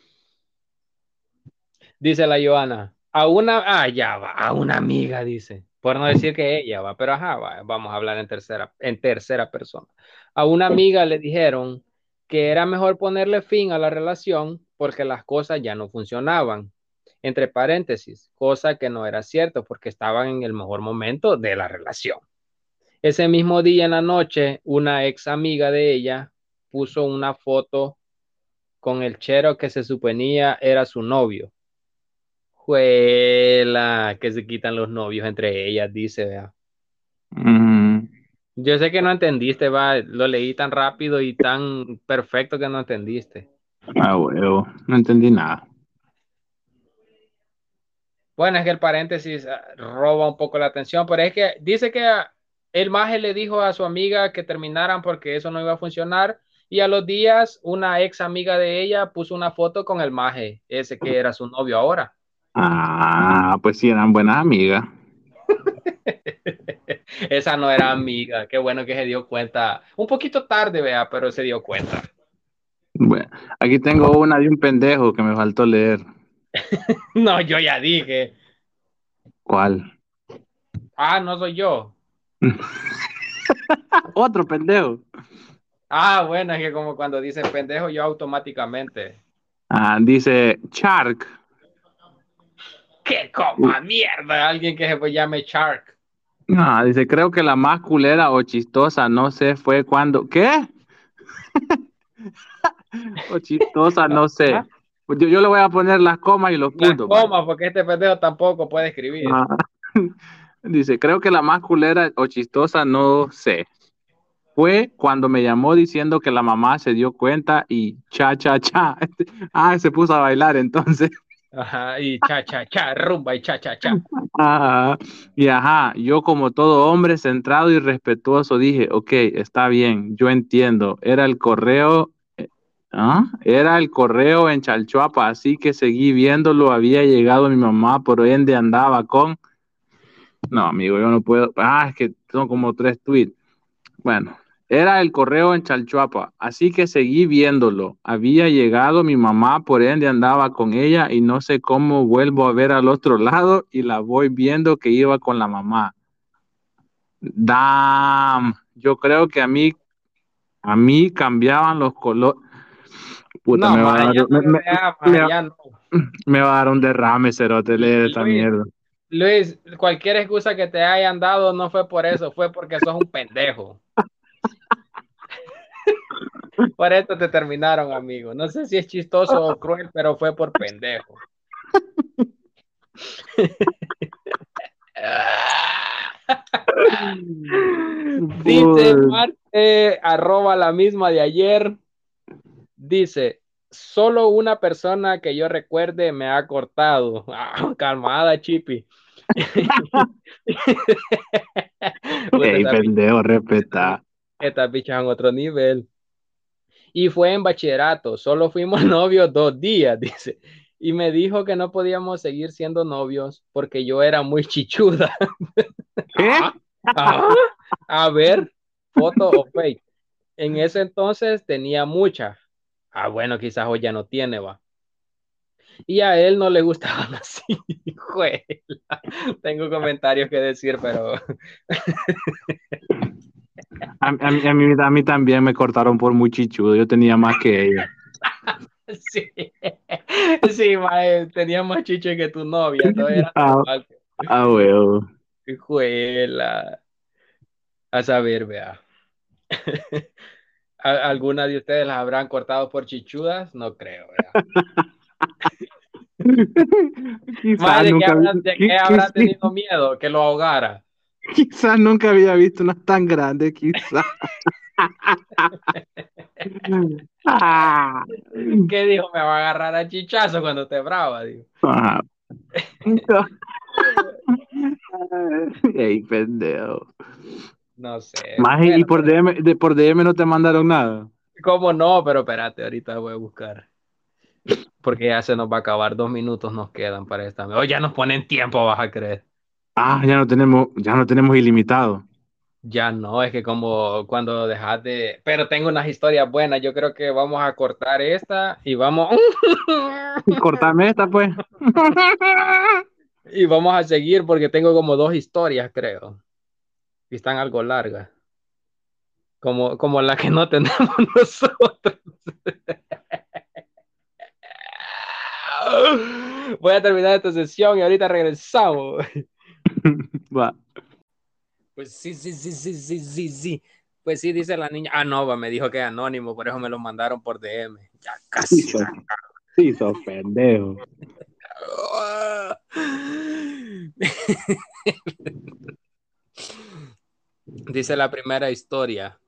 [SPEAKER 3] Dice la Joana, a una, ah, ya va, a una amiga, dice. Por no decir que ella va, pero ajá, va, vamos a hablar en tercera, en tercera persona. A una amiga le dijeron que era mejor ponerle fin a la relación porque las cosas ya no funcionaban. Entre paréntesis, cosa que no era cierto porque estaban en el mejor momento de la relación. Ese mismo día en la noche, una ex amiga de ella puso una foto con el chero que se suponía era su novio. Juela, que se quitan los novios entre ellas, dice, vea.
[SPEAKER 4] Mm,
[SPEAKER 3] Yo sé que no entendiste, va, lo leí tan rápido y tan perfecto que no entendiste.
[SPEAKER 4] ah, huevo, no entendí nada.
[SPEAKER 3] Bueno, es que el paréntesis ah, roba un poco la atención, pero es que dice que el maje le dijo a su amiga que terminaran porque eso no iba a funcionar y a los días una ex amiga de ella puso una foto con el maje, ese que era su novio ahora.
[SPEAKER 4] Ah, pues sí, eran buenas amigas. [LAUGHS]
[SPEAKER 3] Esa no era amiga, qué bueno que se dio cuenta, un poquito tarde, vea, pero se dio cuenta.
[SPEAKER 4] Bueno, aquí tengo una de un pendejo que me faltó leer. [LAUGHS]
[SPEAKER 3] No, yo ya dije,
[SPEAKER 4] ¿Cuál?
[SPEAKER 3] ah, no soy yo. [LAUGHS]
[SPEAKER 4] Otro pendejo.
[SPEAKER 3] Ah, bueno, es que como cuando dicen pendejo, yo automáticamente.
[SPEAKER 4] Ah, dice Shark.
[SPEAKER 3] ¡Qué coma mierda! Alguien que se llame Shark.
[SPEAKER 4] Ah, dice, creo que la más culera o chistosa, no sé, fue cuando. ¿Qué? [LAUGHS] o chistosa, no sé. Yo, yo le voy a poner las comas y los
[SPEAKER 3] Las
[SPEAKER 4] puntos. pues.
[SPEAKER 3] comas, porque este pendejo tampoco puede escribir.
[SPEAKER 4] Ah. [LAUGHS] Dice, creo que la más culera o chistosa, no sé. Fue cuando me llamó diciendo que la mamá se dio cuenta y cha, cha, cha. [LAUGHS] Ah, se puso a bailar entonces.
[SPEAKER 3] Ajá, y cha, cha, cha, rumba y cha, cha, cha.
[SPEAKER 4] Ah, y ajá, yo como todo hombre centrado y respetuoso dije, ok, está bien, yo entiendo, era el correo, eh, ¿ah? Era el correo en Chalchuapa, así que seguí viéndolo, había llegado mi mamá, por ende andaba con... No, amigo, yo no puedo, ah, es que son como tres tweets. Bueno, era el correo en Chalchuapa, así que seguí viéndolo. Había llegado mi mamá, por ende andaba con ella y no sé cómo vuelvo a ver al otro lado y la voy viendo que iba con la mamá. Damn, yo creo que a mí, a mí cambiaban los colores. Puta,
[SPEAKER 3] No,
[SPEAKER 4] me, va a dar, me,
[SPEAKER 3] no,
[SPEAKER 4] me-
[SPEAKER 3] vea, ma,
[SPEAKER 4] me-
[SPEAKER 3] ya no.
[SPEAKER 4] me va a dar un derrame, cerote, leer esta mierda.
[SPEAKER 3] Luis, cualquier excusa que te hayan dado no fue por eso, fue porque sos un pendejo. Por eso te terminaron, amigo. No sé si es chistoso o [LAUGHS] cruel, pero fue por pendejo. [LAUGHS] Dice. Marte, arroba la misma de ayer. Dice, solo una persona que yo recuerde me ha cortado. [LAUGHS] Ah, calmada, Chipi.
[SPEAKER 4] Ey, pendejo, respeta.
[SPEAKER 3] estas bichas en otro nivel. Y fue en bachillerato, solo fuimos [LAUGHS] novios dos días, [LAUGHS] dice. Y me dijo que no podíamos seguir siendo novios porque yo era muy chichuda. [LAUGHS]
[SPEAKER 4] ¿Qué?
[SPEAKER 3] Ah, a ver, foto o fake. En ese entonces tenía mucha. Ah, bueno, quizás hoy ya no tiene, va. Y a él no le gustaban así. Juela. Tengo comentarios que decir, pero
[SPEAKER 4] A, a mí, a, mí, a mí también me cortaron por muy chichudo, yo tenía más que ella. [LAUGHS]
[SPEAKER 3] sí, sí, mae, tenía más chiche que tu novia. Todavía era
[SPEAKER 4] Ah.
[SPEAKER 3] normal.
[SPEAKER 4] Ah, huevo.
[SPEAKER 3] Juela. A saber, vea. [LAUGHS] ¿A- ¿Alguna de ustedes las habrán cortado por chichudas? No creo, vea. [LAUGHS]
[SPEAKER 4] Quizás
[SPEAKER 3] Mae, ¿de qué de
[SPEAKER 4] qui-
[SPEAKER 3] tenido miedo? Que lo ahogara. [LAUGHS]
[SPEAKER 4] quizás nunca había visto una tan grande, quizás. Ah. [LAUGHS]
[SPEAKER 3] ¿Qué dijo? Me va a agarrar a chichazo cuando esté brava, digo.
[SPEAKER 4] Ajá. [LAUGHS] Ey, pendejo.
[SPEAKER 3] No sé.
[SPEAKER 4] Maje, y por DM, de, por DM no te mandaron nada.
[SPEAKER 3] ¿Cómo no? Pero espérate, ahorita voy a buscar. Porque ya se nos va a acabar, dos minutos nos quedan para esta. Oh, ya nos ponen tiempo, vas a creer.
[SPEAKER 4] Ah, ya no tenemos, ya no tenemos ilimitado.
[SPEAKER 3] Ya no, es que como cuando dejas de... Pero tengo unas historias buenas, yo creo que vamos a cortar esta y vamos... [LAUGHS]
[SPEAKER 4] Cortame esta pues. [LAUGHS]
[SPEAKER 3] y vamos a seguir porque tengo como dos historias, creo. Y están algo largas. Como, como la que no tenemos [LAUGHS] nosotros. Voy a terminar esta sesión y ahorita regresamos.
[SPEAKER 4] Va.
[SPEAKER 3] Pues sí, sí, sí, sí, sí, sí, sí. Pues sí, dice la niña. Ah, no, va, me dijo que es anónimo, por eso me lo mandaron por DM. Ya casi.
[SPEAKER 4] Sí, sos, sí, sos pendejo. [LAUGHS]
[SPEAKER 3] Dice la primera historia.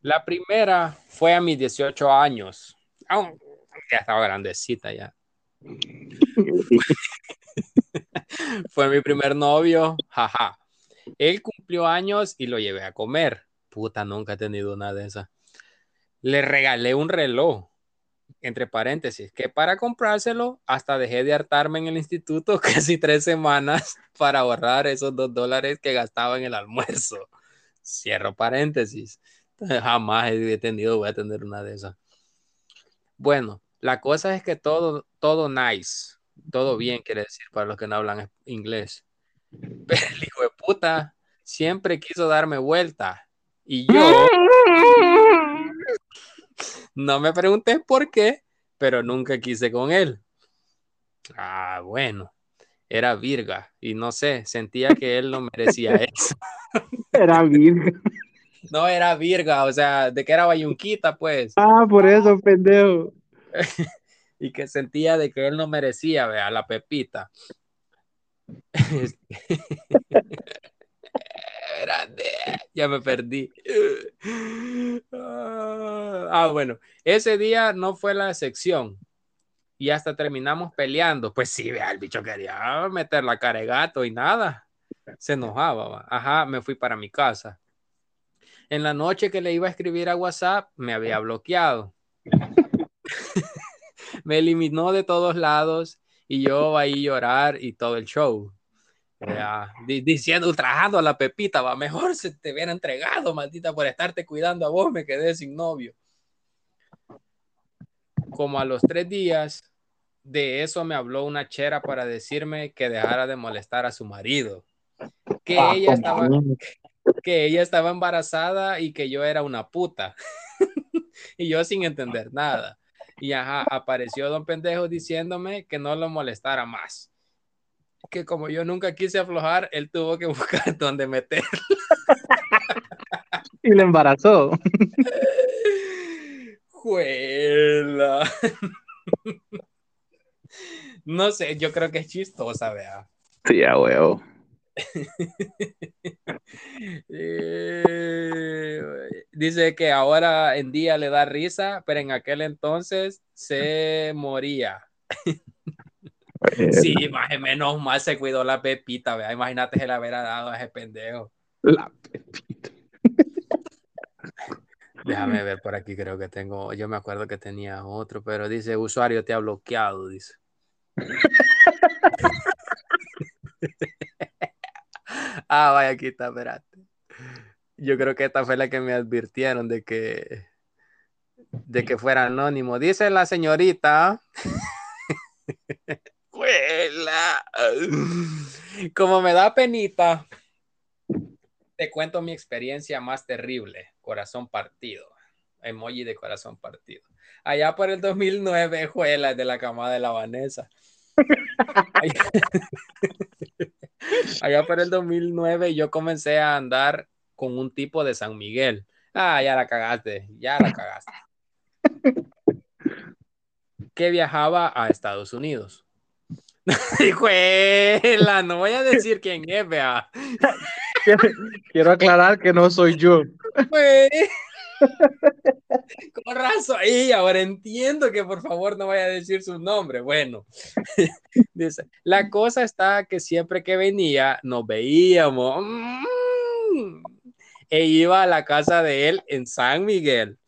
[SPEAKER 3] La primera fue a mis 18 años. Aún ya estaba grandecita ya. [LAUGHS] fue mi primer novio, jaja. Él cumplió años y lo llevé a comer. Puta, nunca he tenido una de esas. Le regalé un reloj, entre paréntesis, que para comprárselo hasta dejé de hartarme en el instituto [LAUGHS] casi tres semanas para ahorrar esos dos dólares que gastaba en el almuerzo. Cierro paréntesis. [LAUGHS] Jamás he tenido, voy a tener una de esas. Bueno, la cosa es que todo, todo nice, todo bien, quiere decir para los que no hablan inglés. [LAUGHS] Pero el hijo de puta siempre quiso darme vuelta. Y yo no me pregunté por qué, pero nunca quise con él. Ah, bueno, era virga y no sé, sentía que él no merecía [LAUGHS] eso.
[SPEAKER 4] Era virga.
[SPEAKER 3] No era virga, o sea, de que era bayunquita, pues.
[SPEAKER 4] Ah, por eso, pendejo. [LAUGHS]
[SPEAKER 3] y que sentía de que él no merecía, vea, la pepita. [LAUGHS] ya me perdí. Ah, bueno, ese día no fue la sección y hasta terminamos peleando. Pues sí, vea, el bicho quería meter la cara de gato y nada. Se enojaba. Ajá, me fui para mi casa. En la noche que le iba a escribir a WhatsApp, me había bloqueado. [LAUGHS] me eliminó de todos lados y yo ahí a llorar y todo el show. diciendo, ultrajando a la Pepita, va, mejor se te hubiera entregado, maldita, por estarte cuidando a vos, me quedé sin novio. Como a los tres días de eso me habló una chera para decirme que dejara de molestar a su marido, que
[SPEAKER 4] Ah,
[SPEAKER 3] ella estaba, que ella estaba embarazada y que yo era una puta. [LAUGHS] y yo sin entender nada. Y ajá, apareció don pendejo diciéndome que no lo molestara más. Que como yo nunca quise aflojar, él tuvo que [LAUGHS] buscar dónde meter.
[SPEAKER 4] Y le embarazó.
[SPEAKER 3] Juela. [LAUGHS] No sé, yo creo que es chistosa, vea.
[SPEAKER 4] Sí, a huevo. [LAUGHS]
[SPEAKER 3] Eh, dice que ahora en día le da risa, pero en aquel entonces se moría. Sí, más o menos mal se cuidó la pepita, vea. Imagínate se la hubiera dado a ese pendejo.
[SPEAKER 4] La pepita. [LAUGHS]
[SPEAKER 3] Déjame ver por aquí, creo que tengo, yo me acuerdo que tenía otro, pero dice, usuario te ha bloqueado, dice. [LAUGHS] ah, vaya, aquí está, espérate. Yo creo que esta fue la que me advirtieron de que, de que fuera anónimo. Dice la señorita. Como me da penita, te cuento mi experiencia más terrible. Corazón partido. Emoji de corazón partido. Allá por el 2009, Juela, de la camada de la Vanessa. [LAUGHS] Allá, por el 2009 yo comencé a andar con un tipo de San Miguel. Ah, ya la cagaste, ya la cagaste. Que viajaba a Estados Unidos. [LAUGHS] Juela, no voy a decir quién es, vea. [LAUGHS]
[SPEAKER 4] Quiero aclarar que no soy yo.
[SPEAKER 3] Con razón. Y ahora entiendo que por favor no vaya a decir su nombre. Bueno, [LAUGHS] dice, la cosa está que siempre que venía nos veíamos. Mm, e iba a la casa de él en San Miguel.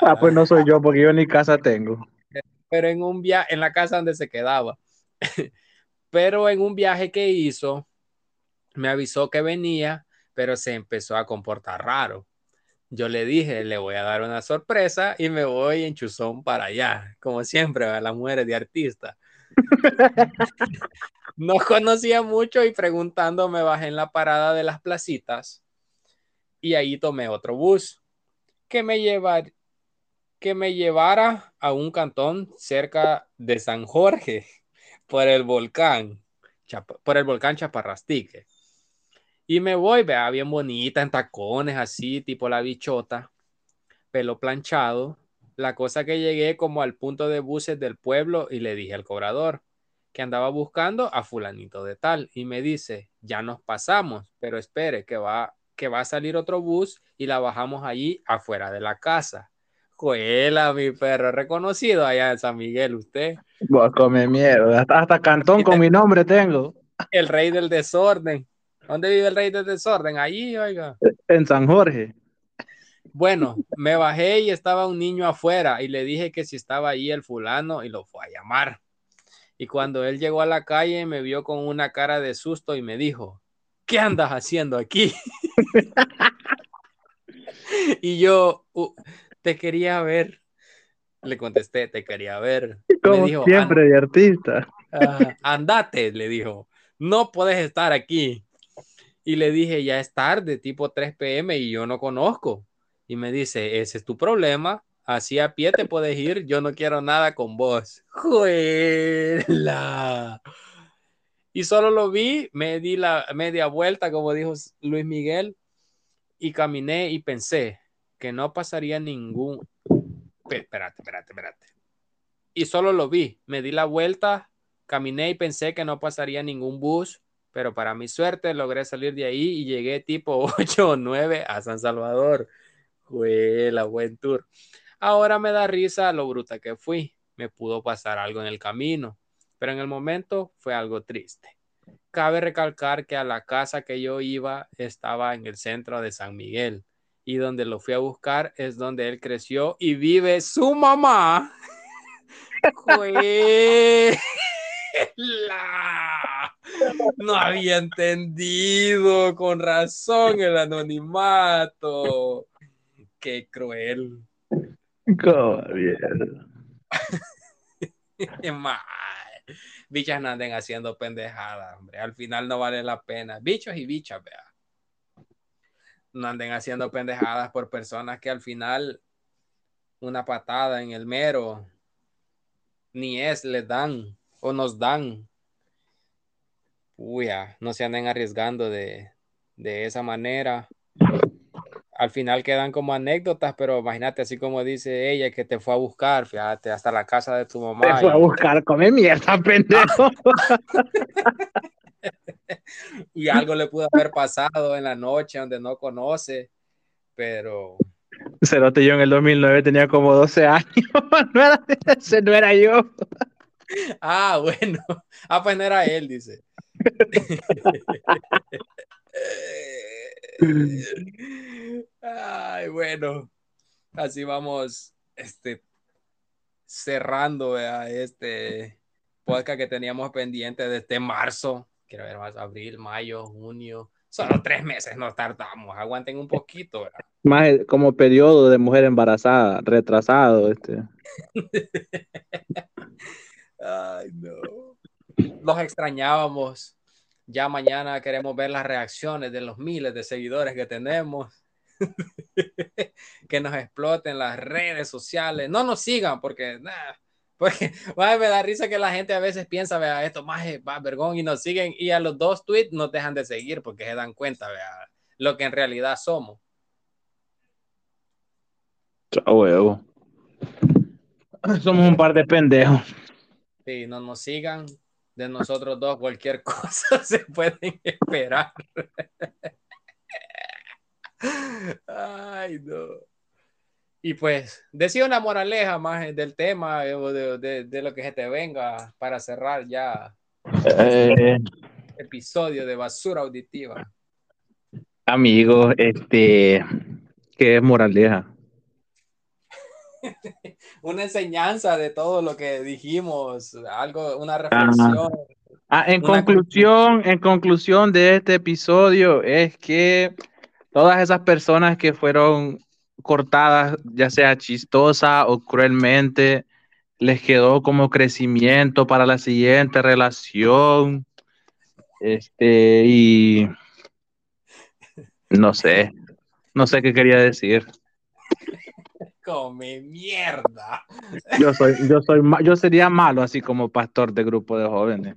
[SPEAKER 4] Ah, pues no soy yo, porque yo ni casa tengo.
[SPEAKER 3] Pero en un viaje, en la casa donde se quedaba. [LAUGHS] Pero en un viaje que hizo, me avisó que venía, pero se empezó a comportar raro. Yo le dije, le voy a dar una sorpresa y me voy en chuzón para allá, como siempre, a las mujeres de artista. [LAUGHS] No conocía mucho y preguntando me bajé en la parada de las placitas y ahí tomé otro bus que me lleva que me llevara a un cantón cerca de San Jorge por el volcán, por el volcán Chaparrastique. Y me voy, vea, bien bonita, en tacones, así, tipo la bichota, pelo planchado. La cosa que llegué como al punto de buses del pueblo y le dije al cobrador que andaba buscando a fulanito de tal y me dice, ya nos pasamos, pero espere que va, que va a salir otro bus y la bajamos allí afuera de la casa. Juela, mi perro, reconocido allá en San Miguel, usted.
[SPEAKER 4] Vos come miedo, hasta, hasta cantón con mi nombre tengo.
[SPEAKER 3] El rey del desorden. ¿Dónde vive el rey del desorden? Allí, oiga.
[SPEAKER 4] En San Jorge.
[SPEAKER 3] Bueno, me bajé y estaba un niño afuera y le dije que si estaba ahí el fulano y lo fue a llamar. Y cuando él llegó a la calle me vio con una cara de susto y me dijo, ¿qué andas haciendo aquí? [LAUGHS] y yo, uh, te quería ver. Le contesté, te quería ver.
[SPEAKER 4] Como siempre de artista.
[SPEAKER 3] Uh, andate, le dijo, no puedes estar aquí. Y le dije, ya es tarde, tipo 3 pm y yo no conozco. Y me dice, ese es tu problema. Así a pie te puedes ir, yo no quiero nada con vos. ¡Juela! Y solo lo vi, me di la media vuelta, como dijo Luis Miguel, y caminé y pensé que no pasaría ningún... Espérate, espérate, espérate. Y solo lo vi, me di la vuelta, caminé y pensé que no pasaría ningún bus, pero para mi suerte logré salir de ahí y llegué tipo [LAUGHS] 8 o 9 a San Salvador. Fue la buen tour. Ahora me da risa lo bruta que fui. Me pudo pasar algo en el camino, pero en el momento fue algo triste. Cabe recalcar que a la casa que yo iba estaba en el centro de San Miguel y donde lo fui a buscar es donde él creció y vive su mamá. [LAUGHS] [LAUGHS] No había entendido con razón el anonimato. Qué cruel.
[SPEAKER 4] Cómo
[SPEAKER 3] Bichas no anden haciendo pendejadas, hombre. Al final no vale la pena. Bichos y bichas, vea. No anden haciendo pendejadas por personas que al final una patada en el mero ni es, les dan o nos dan. Uy, no se anden arriesgando de, de esa manera. Al final quedan como anécdotas, pero imagínate, así como dice ella, que te fue a buscar, fíjate, hasta la casa de tu mamá.
[SPEAKER 4] Te fue a buscar, come mierda, [LAUGHS] pendejo. [LAUGHS]
[SPEAKER 3] y algo le pudo haber pasado en la noche donde no conoce, pero
[SPEAKER 4] Cerote, yo en el 2009 tenía como 12 años. [LAUGHS] No era, ese no era yo.
[SPEAKER 3] Ah, bueno. Ah, pues no era él, dice. Ay, bueno. Así vamos este, cerrando este podcast que teníamos pendiente desde marzo. Quiero ver más, abril, mayo, junio. Solo tres meses nos tardamos. Aguanten un poquito. ¿verdad?
[SPEAKER 4] Más como periodo de mujer embarazada, retrasado. Este. [LAUGHS]
[SPEAKER 3] Ay, no. Los extrañábamos. Ya mañana queremos ver las reacciones de los miles de seguidores que tenemos. [LAUGHS] que nos exploten las redes sociales. No nos sigan porque, nada porque [LAUGHS] me da risa que la gente a veces piensa, vea, esto más es vergón y nos siguen y a los dos tweets nos dejan de seguir porque se dan cuenta, vea, lo que en realidad somos.
[SPEAKER 4] huevo. Somos un par de pendejos.
[SPEAKER 3] Sí, no nos sigan de nosotros dos, cualquier [LAUGHS] cosa se pueden esperar. [LAUGHS] Ay, no. Y pues, decía una moraleja más del tema, de, de, lo que se te venga para cerrar ya
[SPEAKER 4] eh,
[SPEAKER 3] episodio de basura auditiva.
[SPEAKER 4] Amigo, este, ¿qué es moraleja? [LAUGHS]
[SPEAKER 3] una enseñanza de todo lo que dijimos, algo, una reflexión.
[SPEAKER 4] Ah, en conclusión, en conclusión de este episodio es que todas esas personas que fueron cortadas, ya sea chistosa o cruelmente, les quedó como crecimiento para la siguiente relación. Este, y no sé, no sé qué quería decir.
[SPEAKER 3] Come mierda.
[SPEAKER 4] Yo soy, yo soy, yo sería malo así como pastor de grupo de jóvenes.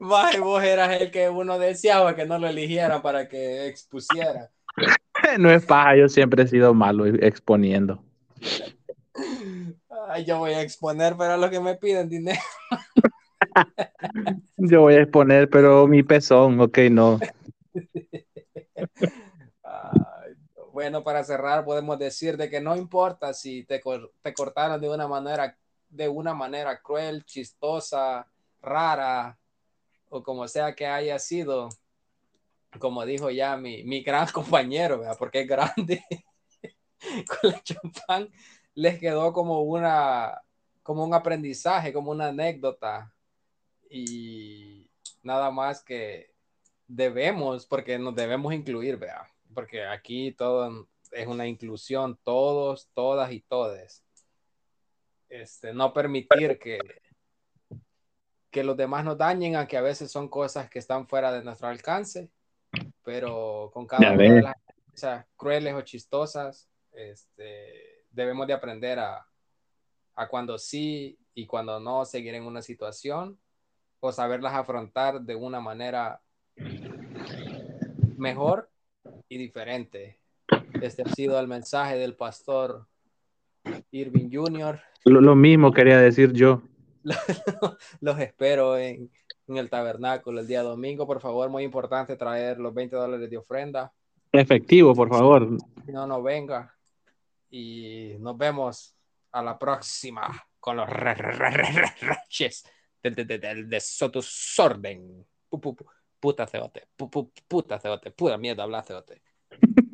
[SPEAKER 3] Más vos eras el que uno deseaba que no lo eligieran para que expusiera. [LAUGHS]
[SPEAKER 4] No es paja, yo siempre he sido malo exponiendo.
[SPEAKER 3] Ay, yo voy a exponer, pero a lo que me piden dinero. [LAUGHS]
[SPEAKER 4] Yo voy a exponer, pero mi pezón, ok, no. [LAUGHS]
[SPEAKER 3] Bueno, para cerrar, podemos decir de que no importa si te, te cortaron de una manera, de una manera cruel, chistosa, rara, o como sea que haya sido, como dijo ya mi, mi gran [LAUGHS] compañero, ¿verdad? porque es grande, [LAUGHS] con la champán, les quedó como una, como un aprendizaje, como una anécdota, y nada más que debemos, porque nos debemos incluir, vea, porque aquí todo es una inclusión, todos, todas y todes. Este, no permitir que, que los demás nos dañen, aunque a veces son cosas que están fuera de nuestro alcance, pero con cada una de las experiencias crueles o chistosas, este, debemos de aprender a, a cuando sí y cuando no seguir en una situación o saberlas afrontar de una manera mejor y diferente. Este ha sido el mensaje del pastor Irving Jr.
[SPEAKER 4] Lo, lo mismo quería decir yo.
[SPEAKER 3] Los espero en, en el tabernáculo el día domingo. Por favor, muy importante traer los 20 dólares de ofrenda.
[SPEAKER 4] Efectivo, por favor.
[SPEAKER 3] No, no venga. Y nos vemos a la próxima con los reches del de, Puta ceote, pu- pu- puta ceote, pura mierda habla ceote. [LAUGHS]